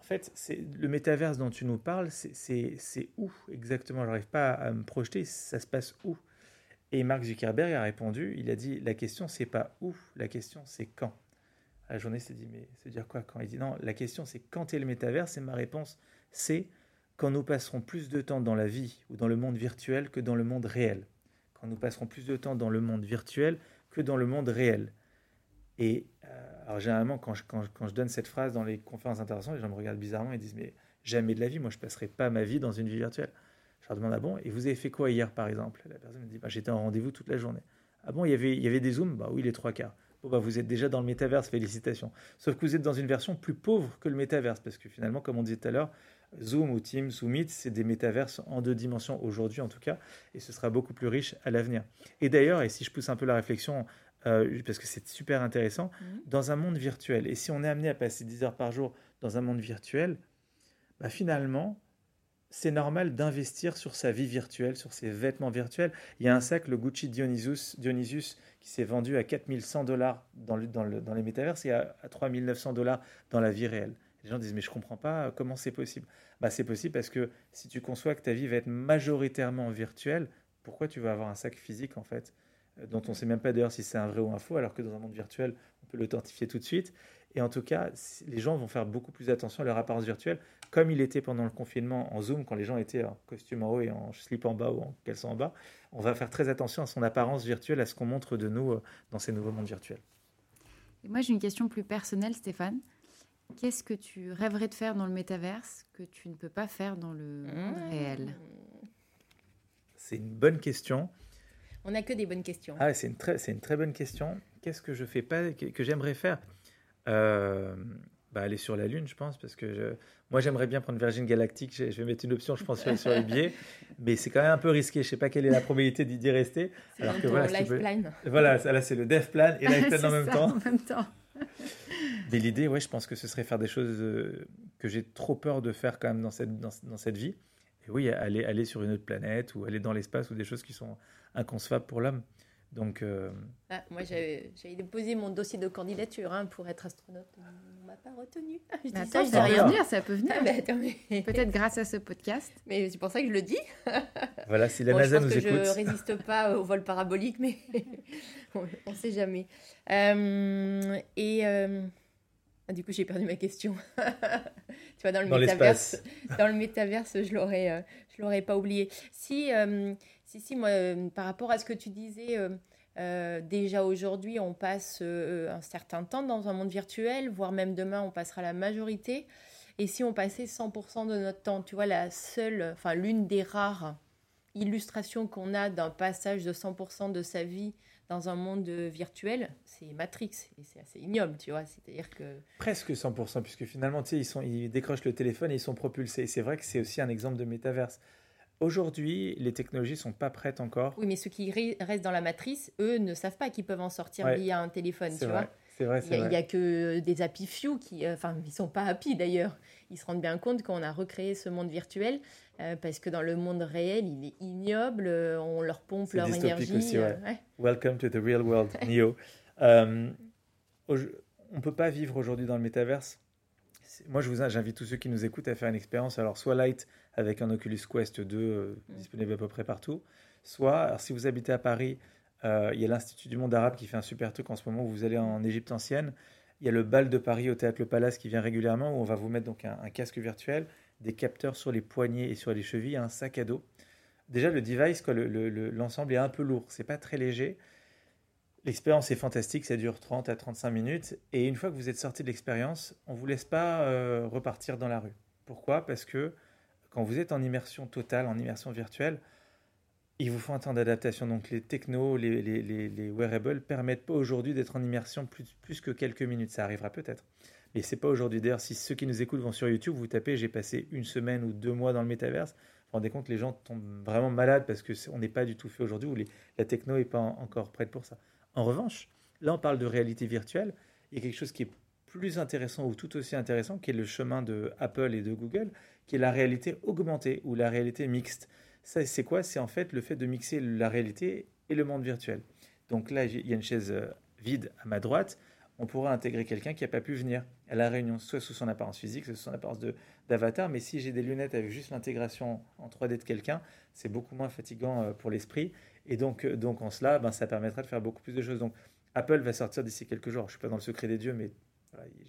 en fait, le métaverse dont tu nous parles, c'est où exactement? Je n'arrive pas à, me projeter, ça se passe où? Et Mark Zuckerberg a répondu, il a dit, la question c'est pas où, la question c'est quand? La journée s'est dit, mais c'est dire quoi quand? Il dit, non, la question c'est quand est le métaverse? Et ma réponse c'est quand nous passerons plus de temps dans la vie ou dans le monde virtuel que dans le monde réel. Quand nous passerons plus de temps dans le monde virtuel que dans le monde réel. Et euh, alors généralement, quand je, donne cette phrase dans les conférences intéressantes, les gens me regardent bizarrement et disent mais jamais de la vie, moi je passerai pas ma vie dans une vie virtuelle. Je leur demande ah bon, et vous avez fait quoi hier par exemple? La personne me dit bah, j'étais en rendez-vous toute la journée. Ah bon, il y avait, il y avait des zooms? Bah oui, les trois quarts. Bon bah vous êtes déjà dans le métaverse, félicitations. Sauf que vous êtes dans une version plus pauvre que le métaverse, parce que finalement, comme on disait tout à l'heure, Zoom ou Teams ou Meet, c'est des métaverses en deux dimensions aujourd'hui en tout cas, et ce sera beaucoup plus riche à l'avenir. Et d'ailleurs, et si je pousse un peu la réflexion, euh, parce que c'est super intéressant, mhm. dans un monde virtuel, et si on est amené à passer 10 heures par jour dans un monde virtuel, bah finalement, c'est normal d'investir sur sa vie virtuelle, sur ses vêtements virtuels. Il y a un sac, le Gucci Dionysus, Dionysus qui s'est vendu à 4100 dollars dans, dans, dans, les métaverses et à, à 3900 dollars dans la vie réelle. Les gens disent mais je comprends pas comment c'est possible? Bah, c'est possible parce que si tu conçois que ta vie va être majoritairement virtuelle, pourquoi tu vas avoir un sac physique en fait? euh, dont on ne sait même pas d'ailleurs si c'est un vrai ou un faux, alors que dans un monde virtuel, on peut l'authentifier tout de suite. Et en tout cas, les gens vont faire beaucoup plus attention à leur apparence virtuelle, comme il était pendant le confinement en Zoom, quand les gens étaient en costume en haut et en slip en bas ou en caleçon en bas. On va faire très attention à son apparence virtuelle, à ce qu'on montre de nous euh, dans ces nouveaux mondes virtuels. Et moi, j'ai une question plus personnelle, Stéphane. Qu'est-ce que tu rêverais de faire dans le métaverse que tu ne peux pas faire dans le monde mmh. réel? C'est une bonne question. On n'a que des bonnes questions. Ah, c'est une très, c'est une très bonne question. Qu'est-ce que je fais pas, que, j'aimerais faire? Euh, bah, aller sur la Lune, je pense, parce que moi j'aimerais bien prendre Virgin Galactic. Je, vais mettre une option, je pense, sur, les billets, mais c'est quand même un peu risqué. Je sais pas quelle est la probabilité d'y rester. C'est alors que voilà, life plan. Voilà, là c'est le dev plan et life [LAUGHS] plan en même temps. En même temps. mais l'idée, ouais, je pense que ce serait faire des choses euh, que j'ai trop peur de faire quand même dans cette, dans, dans cette vie. Et oui, aller, aller sur une autre planète ou aller dans l'espace ou des choses qui sont inconcevable pour l'homme. Donc, euh, ah, moi, j'avais déposé mon dossier de candidature hein, pour être astronaute. On m'a pas retenu. [LAUGHS] Je dis ça, je rien dire, ça peut venir. Ah, [LAUGHS] Peut-être grâce à ce podcast. Mais c'est pour ça que je le dis. [LAUGHS] voilà, si la NASA nous écoute. Je ne résiste pas au vol parabolique, mais on ne sait jamais. Euh, et euh, ah, du coup, j'ai perdu ma question. tu vois, dans le métaverse, dans le métaverse, je l'aurais, je l'aurais pas oublié. Si si, si, moi, euh, par rapport à ce que tu disais, euh, euh, déjà aujourd'hui, on passe un certain temps dans un monde virtuel, voire même demain, on passera la majorité. Et si on passait 100% de notre temps, tu vois, la seule, enfin, l'une des rares illustrations qu'on a d'un passage de 100% de sa vie dans un monde virtuel, c'est Matrix. Et c'est assez ignoble, tu vois. C'est-à-dire que. Presque 100%, puisque finalement, tu sais, ils, sont, ils décrochent le téléphone et ils sont propulsés. C'est vrai que c'est aussi un exemple de métaverse. Aujourd'hui, les technologies sont pas prêtes encore. Oui, mais ceux qui restent dans la matrice, eux, ne savent pas qu'ils peuvent en sortir via un téléphone, tu vois. C'est vrai, c'est vrai. Il n'y a que des happy few qui, euh, enfin, ils sont pas happy d'ailleurs. Ils se rendent bien compte qu'on a recréé ce monde virtuel euh, parce que dans le monde réel, il est ignoble. Euh, on leur pompe leur énergie. Aussi, Welcome to the real world, [LAUGHS] Neo. on ne peut pas vivre aujourd'hui dans le métaverse? Moi, je vous j'invite tous ceux qui nous écoutent à faire une expérience. Alors, soit light avec un Oculus Quest 2 euh, mm. disponible à peu près partout, soit, alors, si vous habitez à Paris, euh, il y a l'Institut du monde arabe qui fait un super truc en ce moment où vous allez en Égypte ancienne. Il y a le bal de Paris au théâtre Le Palace qui vient régulièrement où on va vous mettre donc un, casque virtuel, des capteurs sur les poignets et sur les chevilles, un sac à dos. Déjà, le device, l'ensemble le, est un peu lourd. C'est pas très léger. L'expérience est fantastique, ça dure 30 à 35 minutes. Et une fois que vous êtes sorti de l'expérience, on ne vous laisse pas euh, repartir dans la rue. Pourquoi? Parce que quand vous êtes en immersion totale, en immersion virtuelle, il vous faut un temps d'adaptation. Donc les technos, les, les, les, les wearables permettent pas aujourd'hui d'être en immersion plus, que quelques minutes. Ça arrivera peut-être. Mais c'est pas aujourd'hui. D'ailleurs, si ceux qui nous écoutent vont sur YouTube, vous tapez j'ai passé une semaine ou deux mois dans le métaverse, vous vous rendez compte les gens tombent vraiment malades parce que on n'est pas du tout fait aujourd'hui ou la techno n'est pas encore prête pour ça. En revanche, là on parle de réalité virtuelle, il y a quelque chose qui est plus intéressant ou tout aussi intéressant, qui est le chemin de Apple et de Google, qui est la réalité augmentée ou la réalité mixte. Ça, c'est quoi? C'est en fait le fait de mixer la réalité et le monde virtuel. Donc là, il y a une chaise euh, vide à ma droite. On pourra intégrer quelqu'un qui n'a pas pu venir à la réunion, soit sous son apparence physique, soit sous son apparence d'avatar. Mais si j'ai des lunettes avec juste l'intégration en 3D de quelqu'un, c'est beaucoup moins fatigant euh, pour l'esprit. Et donc, euh, donc en cela, ben, ça permettra de faire beaucoup plus de choses. Donc Apple va sortir d'ici quelques jours. Je ne suis pas dans le secret des dieux, mais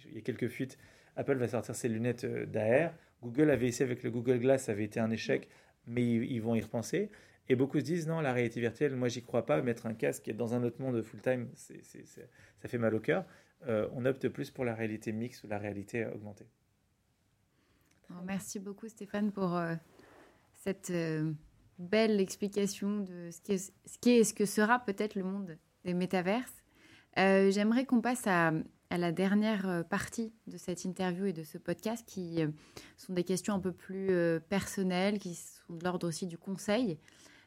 il y a quelques fuites. Apple va sortir ses lunettes euh, d'AR. Google avait essayé avec le Google Glass, ça avait été un échec, mais ils, vont y repenser. Et beaucoup se disent non, la réalité virtuelle, moi j'y crois pas. Mettre un casque dans un autre monde full time, ça fait mal au cœur. Euh, on opte plus pour la réalité mixte ou la réalité augmentée. merci beaucoup Stéphane pour cette belle explication de ce qui est, ce, que sera peut-être le monde des métaverses. Euh, j'aimerais qu'on passe à, la dernière partie de cette interview et de ce podcast qui sont des questions un peu plus personnelles, qui sont de l'ordre aussi du conseil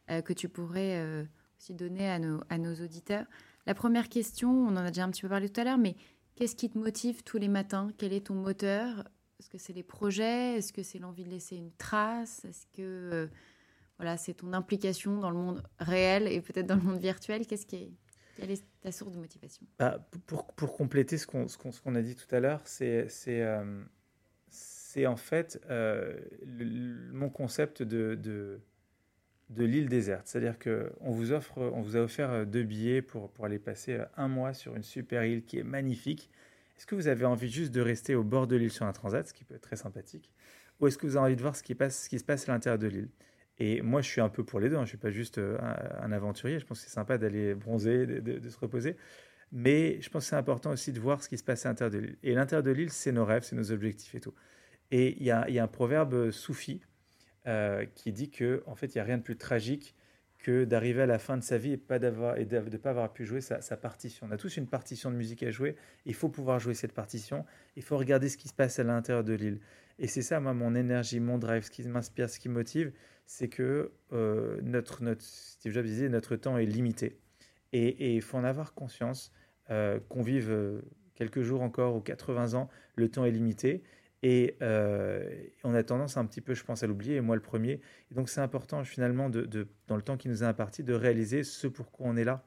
que tu pourrais aussi donner à nos, à nos auditeurs. La première question, on en a déjà un petit peu parlé tout à l'heure, mais qu'est-ce qui te motive tous les matins? Quel est ton moteur? Est-ce que c'est les projets? Est-ce que c'est l'envie de laisser une trace? Est-ce que euh, voilà, c'est ton implication dans le monde réel et peut-être dans le monde virtuel Qu'est-ce qui est, Quelle est ta source de motivation? Bah, pour, pour, compléter ce qu'on qu'on a dit tout à l'heure, c'est euh, c'est en fait euh, mon concept de, de l'île déserte. C'est-à-dire qu'on vous on vous a offert euh, deux billets pour, pour aller passer un mois sur une super île qui est magnifique. Est-ce que vous avez envie juste de rester au bord de l'île sur un transat, ce qui peut être très sympathique, ou est-ce que vous avez envie de voir ce qui, passe, ce qui se passe à l'intérieur de l'île? Et moi, je suis un peu pour les deux. Hein. Je ne suis pas juste euh, un, aventurier. Je pense que c'est sympa d'aller bronzer, de, se reposer. Mais je pense que c'est important aussi de voir ce qui se passe à l'intérieur de l'île. Et l'intérieur de l'île, c'est nos rêves, c'est nos objectifs et tout. Et il y a, un proverbe soufi euh, qui dit que en fait il n'y a rien de plus tragique d'arriver à la fin de sa vie et, pas d'avoir, et de ne pas avoir pu jouer sa, partition. On a tous une partition de musique à jouer, il faut pouvoir jouer cette partition, il faut regarder ce qui se passe à l'intérieur de l'île. Et c'est ça, moi, mon énergie, mon drive, ce qui m'inspire, ce qui me motive, c'est que euh, notre, Steve Jobs disait, notre temps est limité. Et il faut en avoir conscience, euh, qu'on vive quelques jours encore ou 80 ans, le temps est limité. Et euh, on a tendance un petit peu, je pense, à l'oublier, et moi le premier. Et donc c'est important finalement, de, dans le temps qui nous est imparti, de réaliser ce pourquoi on est là.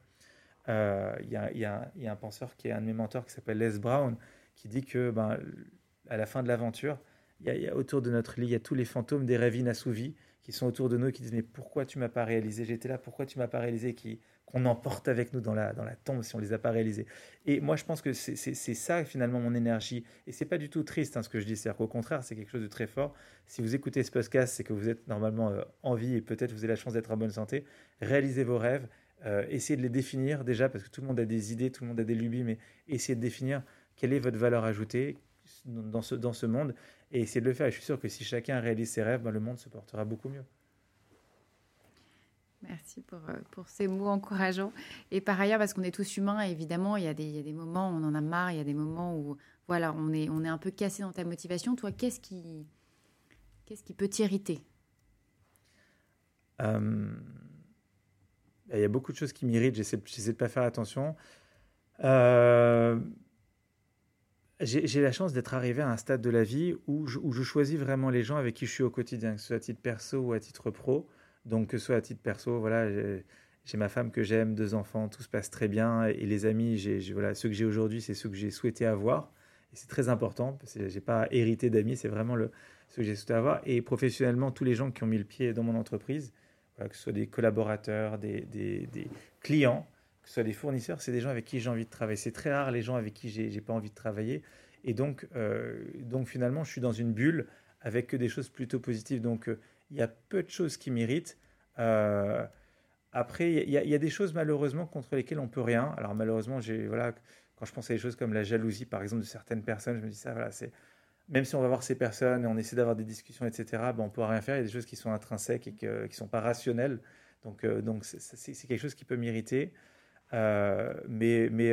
Euh, il y, y, y, a un penseur qui est un de mes mentors qui s'appelle Les Brown, qui dit que ben, à la fin de l'aventure, il y, a autour de notre lit, il y a tous les fantômes des rêves inassouvis qui sont autour de nous, qui disent mais pourquoi tu m'as pas réalisé? J'étais là, pourquoi tu m'as pas réalisé? Qui qu'on emporte avec nous dans la, dans la tombe si on les a pas réalisés. Et moi, je pense que c'est ça finalement mon énergie. Et c'est pas du tout triste hein, ce que je dis, c'est-à-dire qu'au contraire, c'est quelque chose de très fort. Si vous écoutez ce podcast, c'est que vous êtes normalement euh, en vie et peut-être vous avez la chance d'être en bonne santé. Réalisez vos rêves, euh, essayez de les définir déjà parce que tout le monde a des idées, tout le monde a des lubies, mais essayez de définir quelle est votre valeur ajoutée dans ce, dans ce monde et essayez de le faire. Et je suis sûr que si chacun réalise ses rêves, ben, le monde se portera beaucoup mieux. Merci pour, euh, pour, ces mots encourageants. Et par ailleurs, parce qu'on est tous humains, évidemment, il y, a des, il y, a des, moments où on en a marre, il y a des moments où voilà, on, est, on est un peu cassé dans ta motivation. Toi, qu'est-ce qui, qu'est-ce qui peut t'irriter? Euh, Il y a beaucoup de choses qui m'irritent, j'essaie, de ne pas faire attention. Euh, j'ai, la chance d'être arrivé à un stade de la vie où je, choisis vraiment les gens avec qui je suis au quotidien, que ce soit à titre perso ou à titre pro. Donc, que ce soit à titre perso, voilà, j'ai ma femme que j'aime, deux enfants, tout se passe très bien. Et les amis, j'ai voilà, ceux que j'ai aujourd'hui, c'est ceux que j'ai souhaité avoir. Et c'est très important, parce que je n'ai pas hérité d'amis, c'est vraiment le, ceux que j'ai souhaité avoir. Et professionnellement, tous les gens qui ont mis le pied dans mon entreprise, que ce soit des collaborateurs, des, clients, ce soit des fournisseurs, c'est des gens avec qui j'ai envie de travailler. C'est très rare les gens avec qui j'ai pas envie de travailler. Et donc, euh, donc finalement, je suis dans une bulle avec que des choses plutôt positives. Donc, euh, il y a peu de choses qui m'irritent. Euh, après, il y, a, des choses malheureusement contre lesquelles on peut rien. Alors malheureusement, j'ai voilà, quand je pense à des choses comme la jalousie, par exemple, de certaines personnes, je me dis ça, voilà, c'est même si on va voir ces personnes et on essaie d'avoir des discussions, etc. Ben, on peut rien faire. Il y a des choses qui sont intrinsèques et qui ne sont pas rationnelles. Donc c'est quelque chose qui peut m'irriter. Euh, mais mais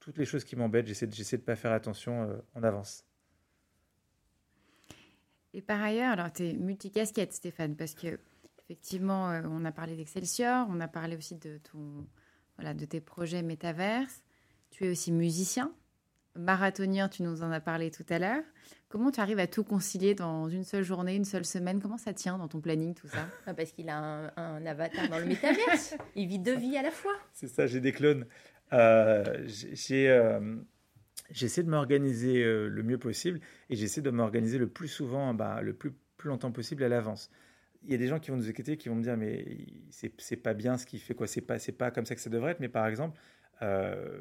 toutes les choses qui m'embêtent, j'essaie de ne pas faire attention en avance. Et par ailleurs, alors tu es multicasquette, Stéphane, parce que effectivement, euh, on a parlé d'Excelsior, on a parlé aussi de tes projets métaverses. Tu es aussi musicien, marathonien, tu nous en as parlé tout à l'heure. Comment tu arrives à tout concilier dans une seule journée, une seule semaine? Comment ça tient dans ton planning tout ça? Ah, Parce qu'il a un, avatar dans le métaverse. Il vit deux vies à la fois. C'est ça, j'ai des clones. Euh, j'ai euh, j'essaie de m'organiser euh, le mieux possible et j'essaie de m'organiser le plus souvent, bah, le plus, plus longtemps possible à l'avance. Il y a des gens qui vont nous écouter, qui vont me dire mais c'est pas bien ce qu'il fait quoi, c'est pas c'est pas comme ça que ça devrait être. Mais par exemple, euh,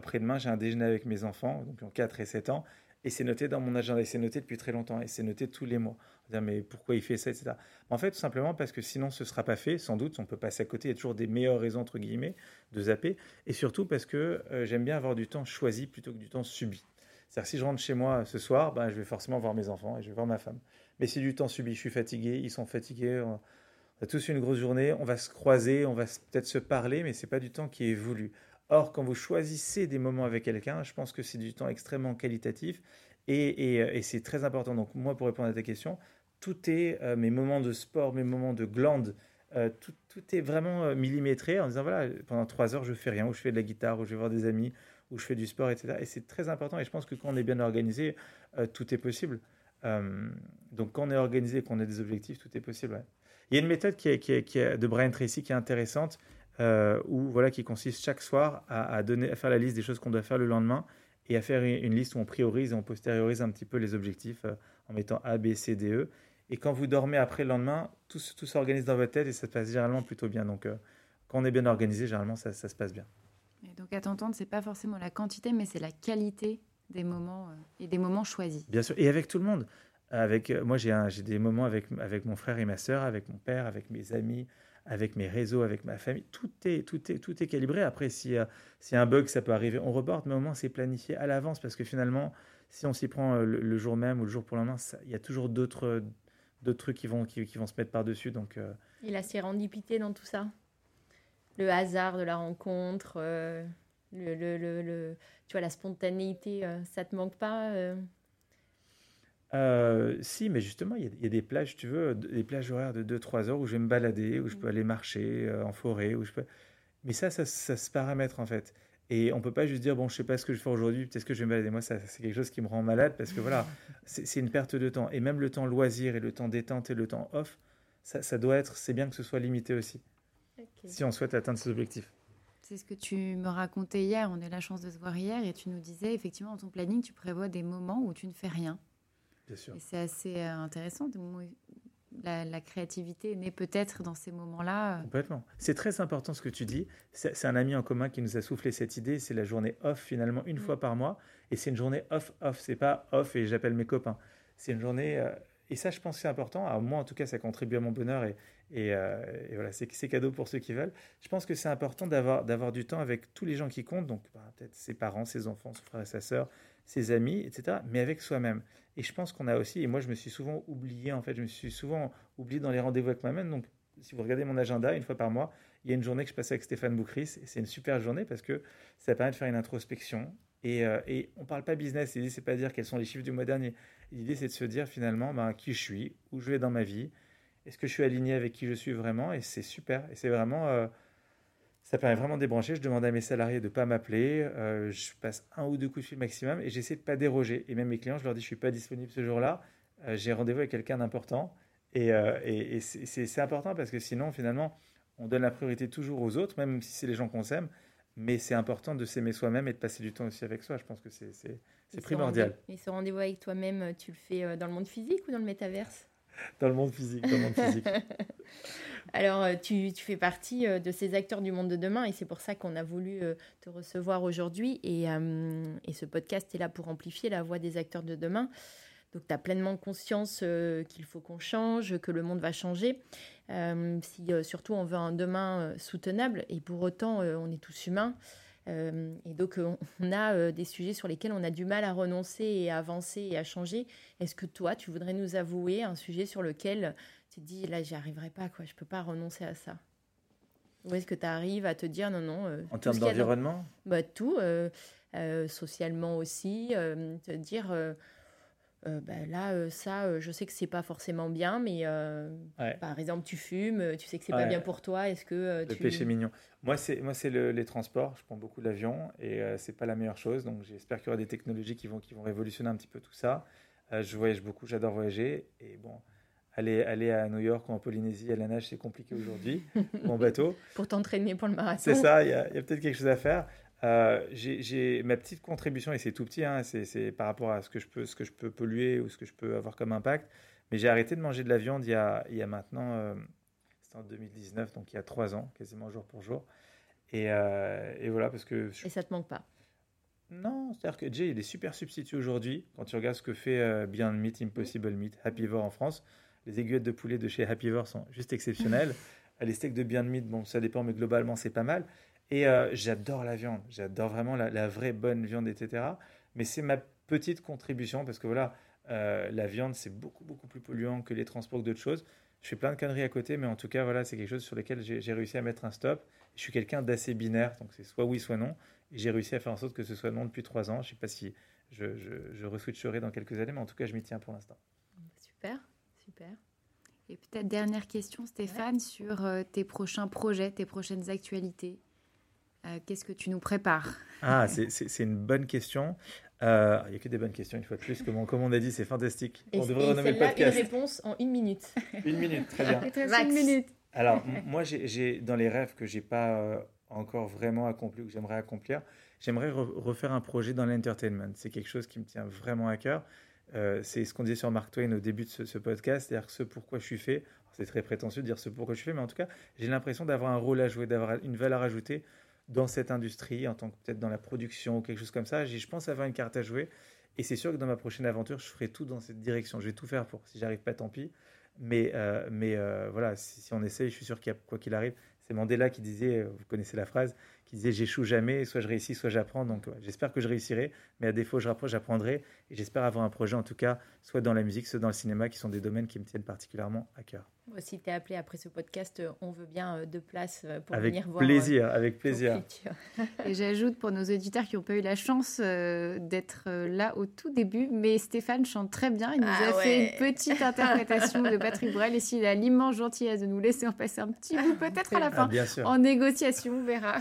après-demain j'ai un déjeuner avec mes enfants, donc en 4 et 7 ans, et c'est noté dans mon agenda, et c'est noté depuis très longtemps, et c'est noté tous les mois. Mais pourquoi il fait ça, etc. En fait, tout simplement parce que sinon ce ne sera pas fait, sans doute, on peut passer à côté, il y a toujours des meilleures raisons, entre guillemets, de zapper, et surtout parce que euh, j'aime bien avoir du temps choisi plutôt que du temps subi. C'est-à-dire si je rentre chez moi ce soir, ben, je vais forcément voir mes enfants et je vais voir ma femme. Mais c'est du temps subi, je suis fatigué, ils sont fatigués, on a tous une grosse journée, on va se croiser, on va peut-être se parler, mais c'est pas du temps qui est voulu. Or, quand vous choisissez des moments avec quelqu'un, je pense que c'est du temps extrêmement qualitatif et, et, c'est très important. Donc, moi, pour répondre à ta question, tout est mes moments de sport, mes moments de glande, tout, tout, est vraiment millimétré en disant voilà, pendant trois heures, je fais rien, ou je fais de la guitare, ou je vais voir des amis, ou je fais du sport, etc. Et c'est très important. Et je pense que quand on est bien organisé, tout est possible. donc, quand on est organisé, qu'on a des objectifs, tout est possible. Il y a une méthode qui est, de Brian Tracy qui est intéressante, euh, où, voilà, qui consiste chaque soir à, donner, à faire la liste des choses qu'on doit faire le lendemain et à faire une liste où on priorise et on postériorise un petit peu les objectifs euh, en mettant A, B, C, D, E. Et quand vous dormez après le lendemain, tout, tout s'organise dans votre tête et ça se passe généralement plutôt bien. Donc, euh, quand on est bien organisé, généralement, ça, ça se passe bien. Et donc, à t'entendre, c'est pas forcément la quantité, mais c'est la qualité des moments et des moments choisis. Bien sûr, et avec tout le monde. Avec, moi, j'ai des moments avec, avec mon frère et ma sœur, avec mon père, avec mes amis, avec mes réseaux, avec ma famille. Tout est, tout est, tout est calibré. Après, s'il y, a, un bug, ça peut arriver, on reporte, mais au moins, c'est planifié à l'avance parce que finalement, si on s'y prend euh, le, jour même ou le jour pour le lendemain, il y a toujours d'autres trucs qui vont, qui, vont se mettre par-dessus. Donc, euh... Et la sérendipité dans tout ça? Le hasard de la rencontre, euh, le, le, le, tu vois, la spontanéité, euh, ça te manque pas euh, si, mais justement, il y, a des plages, tu veux, des plages horaires de 2-3 heures où je vais me balader, où je peux mm. aller marcher euh, en forêt, où je peux... Mais ça, ça, se paramètre en fait. Et on peut pas juste dire, bon, je sais pas ce que je faire aujourd'hui, peut-être que je vais me balader. Moi, ça, c'est quelque chose qui me rend malade parce que voilà, [LAUGHS] c'est une perte de temps. Et même le temps loisir et le temps détente et le temps off, ça, ça doit être, c'est bien que ce soit limité aussi. Si on souhaite atteindre ses objectifs. C'est ce que tu me racontais hier. On a eu la chance de se voir hier et tu nous disais, effectivement, dans ton planning, tu prévois des moments où tu ne fais rien. Et c'est assez euh, intéressant. La, la créativité naît peut-être dans ces moments-là. Euh. Complètement. C'est très important ce que tu dis. C'est un ami en commun qui nous a soufflé cette idée. C'est la journée off finalement une mm. fois par mois. Et c'est une journée off-off. C'est pas off et j'appelle mes copains. C'est une journée. Euh, et ça, je pense que c'est important. Moi, en tout cas, ça contribue à mon bonheur et, et, voilà, c'est cadeau pour ceux qui veulent. Je pense que c'est important d'avoir du temps avec tous les gens qui comptent, donc bah, peut-être ses parents, ses enfants, son frère et sa sœur, ses amis, etc., mais avec soi-même. Et je pense qu'on a aussi, et moi je me suis souvent oublié, en fait, je me suis souvent oublié dans les rendez-vous avec moi-même. Donc, si vous regardez mon agenda, une fois par mois, il y a une journée que je passe avec Stéphane Boucris, et c'est une super journée parce que ça permet de faire une introspection. Et, euh, et on ne parle pas business, l'idée c'est pas de dire quels sont les chiffres du mois dernier. L'idée c'est de se dire finalement ben, qui je suis, où je vais dans ma vie, est-ce que je suis aligné avec qui je suis vraiment, et c'est super. Et c'est vraiment... Euh, ça permet vraiment de débrancher. Je demande à mes salariés de ne pas m'appeler. Euh, je passe un ou deux coups de fil maximum et j'essaie de ne pas déroger. Et même mes clients, je leur dis je ne suis pas disponible ce jour-là. Euh, j'ai rendez-vous avec quelqu'un d'important. Et, euh, et, c'est important parce que sinon, finalement, on donne la priorité toujours aux autres, même si c'est les gens qu'on s'aime. Mais c'est important de s'aimer soi-même et de passer du temps aussi avec soi. Je pense que c'est primordial. Et ce rendez-vous avec toi-même, tu le fais dans le monde physique ou dans le métaverse? Dans le monde physique. Dans le monde physique. [LAUGHS] Alors, euh, tu, fais partie euh, de ces acteurs du monde de demain et c'est pour ça qu'on a voulu euh, te recevoir aujourd'hui. Et, ce podcast est là pour amplifier la voix des acteurs de demain. Donc, tu as pleinement conscience qu'il faut qu'on change, que le monde va changer. si surtout on veut un demain soutenable et pour autant on est tous humains. Et donc, [LAUGHS] on a des sujets sur lesquels on a du mal à renoncer et à avancer et à changer. Est-ce que toi, tu voudrais nous avouer un sujet sur lequel tu te dis, là, j'y arriverai pas, quoi, je peux pas renoncer à ça Ou est-ce que tu arrives à te dire, non, non. en termes d'environnement bah, Tout, socialement aussi, te dire euh, bah, là, euh, ça, euh, je sais que c'est pas forcément bien, mais par exemple, tu fumes, tu sais que c'est pas bien pour toi. Est-ce que le péché mignon Moi, c'est moi, c'est les transports. Je prends beaucoup l'avion et c'est pas la meilleure chose. Donc, j'espère qu'il y aura des technologies qui vont qui vont révolutionner un petit peu tout ça. je voyage beaucoup, j'adore voyager et bon. Aller, aller à New York ou en Polynésie à la nage, c'est compliqué aujourd'hui, [LAUGHS] en bateau. Pour t'entraîner pour le marathon. C'est ça, il y a, a peut-être quelque chose à faire. Euh, j'ai ma petite contribution, et c'est tout petit, hein, c'est par rapport à ce que, je peux, ce que je peux polluer ou ce que je peux avoir comme impact. Mais j'ai arrêté de manger de la viande il y a, il y a maintenant, euh, c'était en 2019, donc il y a trois ans, quasiment jour pour jour. Et, euh, et voilà, parce que. Et ça te manque pas? Non, c'est-à-dire que Jay, il est super substitut aujourd'hui. Quand tu regardes ce que fait Beyond Meat, Impossible Meat, Happyvore en France, les aiguillettes de poulet de chez Happyvore sont juste exceptionnelles. [LAUGHS] les steaks de Beyond Meat, bon, ça dépend, mais globalement, c'est pas mal. Et euh, j'adore la viande, j'adore vraiment la, vraie bonne viande, etc. Mais c'est ma petite contribution parce que voilà, euh, la viande c'est beaucoup beaucoup plus polluant que les transports que d'autres choses. Je fais plein de conneries à côté, mais en tout cas, voilà, c'est quelque chose sur lequel j'ai réussi à mettre un stop. Je suis quelqu'un d'assez binaire, donc c'est soit oui, soit non. Et j'ai réussi à faire en sorte que ce soit non depuis trois ans. Je ne sais pas si je, je, je reswitcherai dans quelques années, mais en tout cas, je m'y tiens pour l'instant. Super. Et peut-être dernière question, Stéphane, sur euh, tes prochains projets, tes prochaines actualités. Euh, qu'est-ce que tu nous prépares? Ah, [LAUGHS] c'est une bonne question. Euh, il n'y a que des bonnes questions, une fois de plus. Comme on, comme on a dit, c'est fantastique. Et, on devrait renommer le podcast. une réponse en une minute. [LAUGHS] une minute, très bien. Une minute. Alors, moi, j'ai dans les rêves que j'ai pas encore vraiment accompli ou que j'aimerais accomplir, j'aimerais refaire un projet dans l'entertainment. C'est quelque chose qui me tient vraiment à cœur. Euh, c'est ce qu'on disait sur Mark Twain au début de ce, podcast, c'est-à-dire ce pourquoi je suis fait. C'est très prétentieux de dire ce pourquoi je suis fait, mais en tout cas, j'ai l'impression d'avoir un rôle à jouer, d'avoir une valeur ajoutée dans cette industrie, en tant que peut-être dans la production ou quelque chose comme ça. Je pense avoir une carte à jouer. Et c'est sûr que dans ma prochaine aventure, je ferai tout dans cette direction. Je vais tout faire pour. Si j'arrive pas, tant pis. Mais, euh, euh, voilà, si, si, on essaye, je suis sûr qu'il y a, quoi qu'il arrive, c'est Mandela qui disait, vous connaissez la phrase, qui disait j'échoue jamais, soit je réussis, soit j'apprends. Donc j'espère que je réussirai, mais à défaut, j'apprendrai. Et j'espère avoir un projet, en tout cas, soit dans la musique, soit dans le cinéma, qui sont des domaines qui me tiennent particulièrement à cœur. Si tu es appelé après ce podcast, euh, on veut bien euh, de place euh, pour avec venir voir. Plaisir, avec plaisir. [LAUGHS] Et j'ajoute pour nos auditeurs qui n'ont pas eu la chance d'être là au tout début, mais Stéphane chante très bien. Il nous ah a fait une petite interprétation de Patrick Bruel. Et s'il a l'immense gentillesse de nous laisser en passer un petit bout, peut-être à la fin, en négociation, on verra.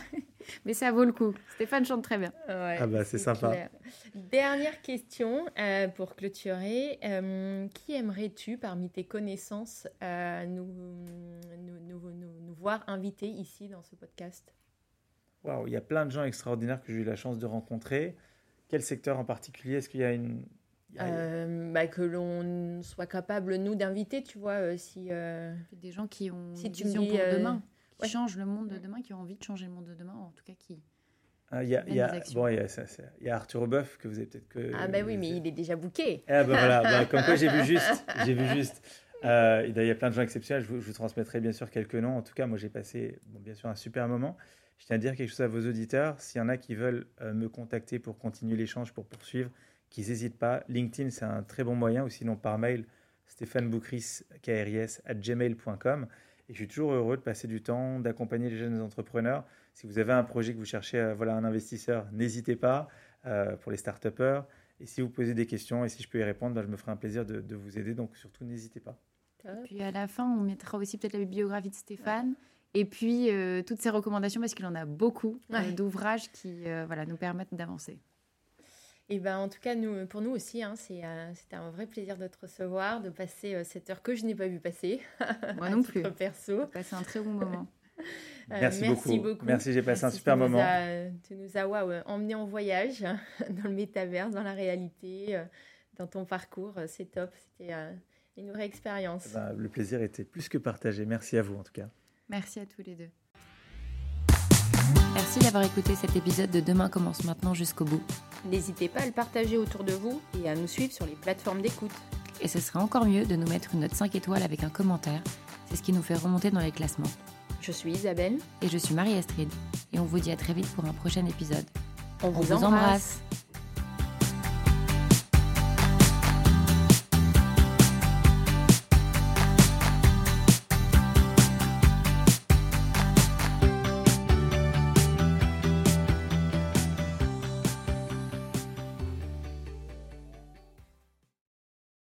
Mais ça vaut le coup. Stéphane chante très bien. ah bah c'est sympa. Dernière question euh, pour clôturer. Euh, qui aimerais-tu parmi tes connaissances euh, nous, nous, nous, voir inviter ici dans ce podcast? Waouh, il y a plein de gens extraordinaires que j'ai eu la chance de rencontrer. Quel secteur en particulier? Est-ce qu'il y a une... bah, que l'on soit capable, nous, d'inviter, tu vois, si... Des gens qui ont si une tu vision pour demain qui changent le monde de demain, qui ont envie de changer le monde de demain, en tout cas qui. Ah, il y, a, y, a, bon, y, a, y, a, Arthur Boeuf que vous avez peut-être que. Ah bah oui, mais il est déjà booké. Ah bah voilà, bah, [LAUGHS] comme quoi j'ai vu juste, j'ai vu juste. Euh, il y a plein de gens exceptionnels. Je vous, je vous, transmettrai bien sûr quelques noms. En tout cas, moi j'ai passé, bon, bien sûr, un super moment. Je tiens à dire quelque chose à vos auditeurs. S'il y en a qui veulent euh, me contacter pour continuer l'échange, pour poursuivre, qu'ils n'hésitent pas. LinkedIn, c'est un très bon moyen, ou sinon par mail, Stéphane Boucris, KRIS, at gmail.com. Et je suis toujours heureux de passer du temps, d'accompagner les jeunes entrepreneurs. Si vous avez un projet que vous cherchez, euh, voilà, un investisseur, n'hésitez pas euh, pour les start Et si vous posez des questions et si je peux y répondre, ben, je me ferai un plaisir de, vous aider. Donc surtout, n'hésitez pas. Et puis à la fin, on mettra aussi peut-être la bibliographie de Stéphane. Et puis euh, toutes ses recommandations, parce qu'il en a beaucoup d'ouvrages qui voilà, nous permettent d'avancer. Et ben, en tout cas, nous, pour nous aussi, hein, euh, c'était un vrai plaisir de te recevoir, de passer euh, cette heure que je n'ai pas vu passer. [LAUGHS] Moi non plus. Perso. Passé un très bon moment. Euh, merci, beaucoup. Merci, j'ai passé un super moment. tu nous as wow, emmené en voyage [LAUGHS] dans le métaverse, dans la réalité, dans ton parcours. C'est top. C'était une vraie expérience. Eh ben, le plaisir était plus que partagé. Merci à vous en tout cas. Merci à tous les deux. Merci d'avoir écouté cet épisode de Demain commence maintenant jusqu'au bout. N'hésitez pas à le partager autour de vous et à nous suivre sur les plateformes d'écoute. Et ce serait encore mieux de nous mettre une note 5 étoiles avec un commentaire. C'est ce qui nous fait remonter dans les classements. Je suis Isabelle. Et je suis Marie-Astrid. Et on vous dit à très vite pour un prochain épisode. On vous, embrasse.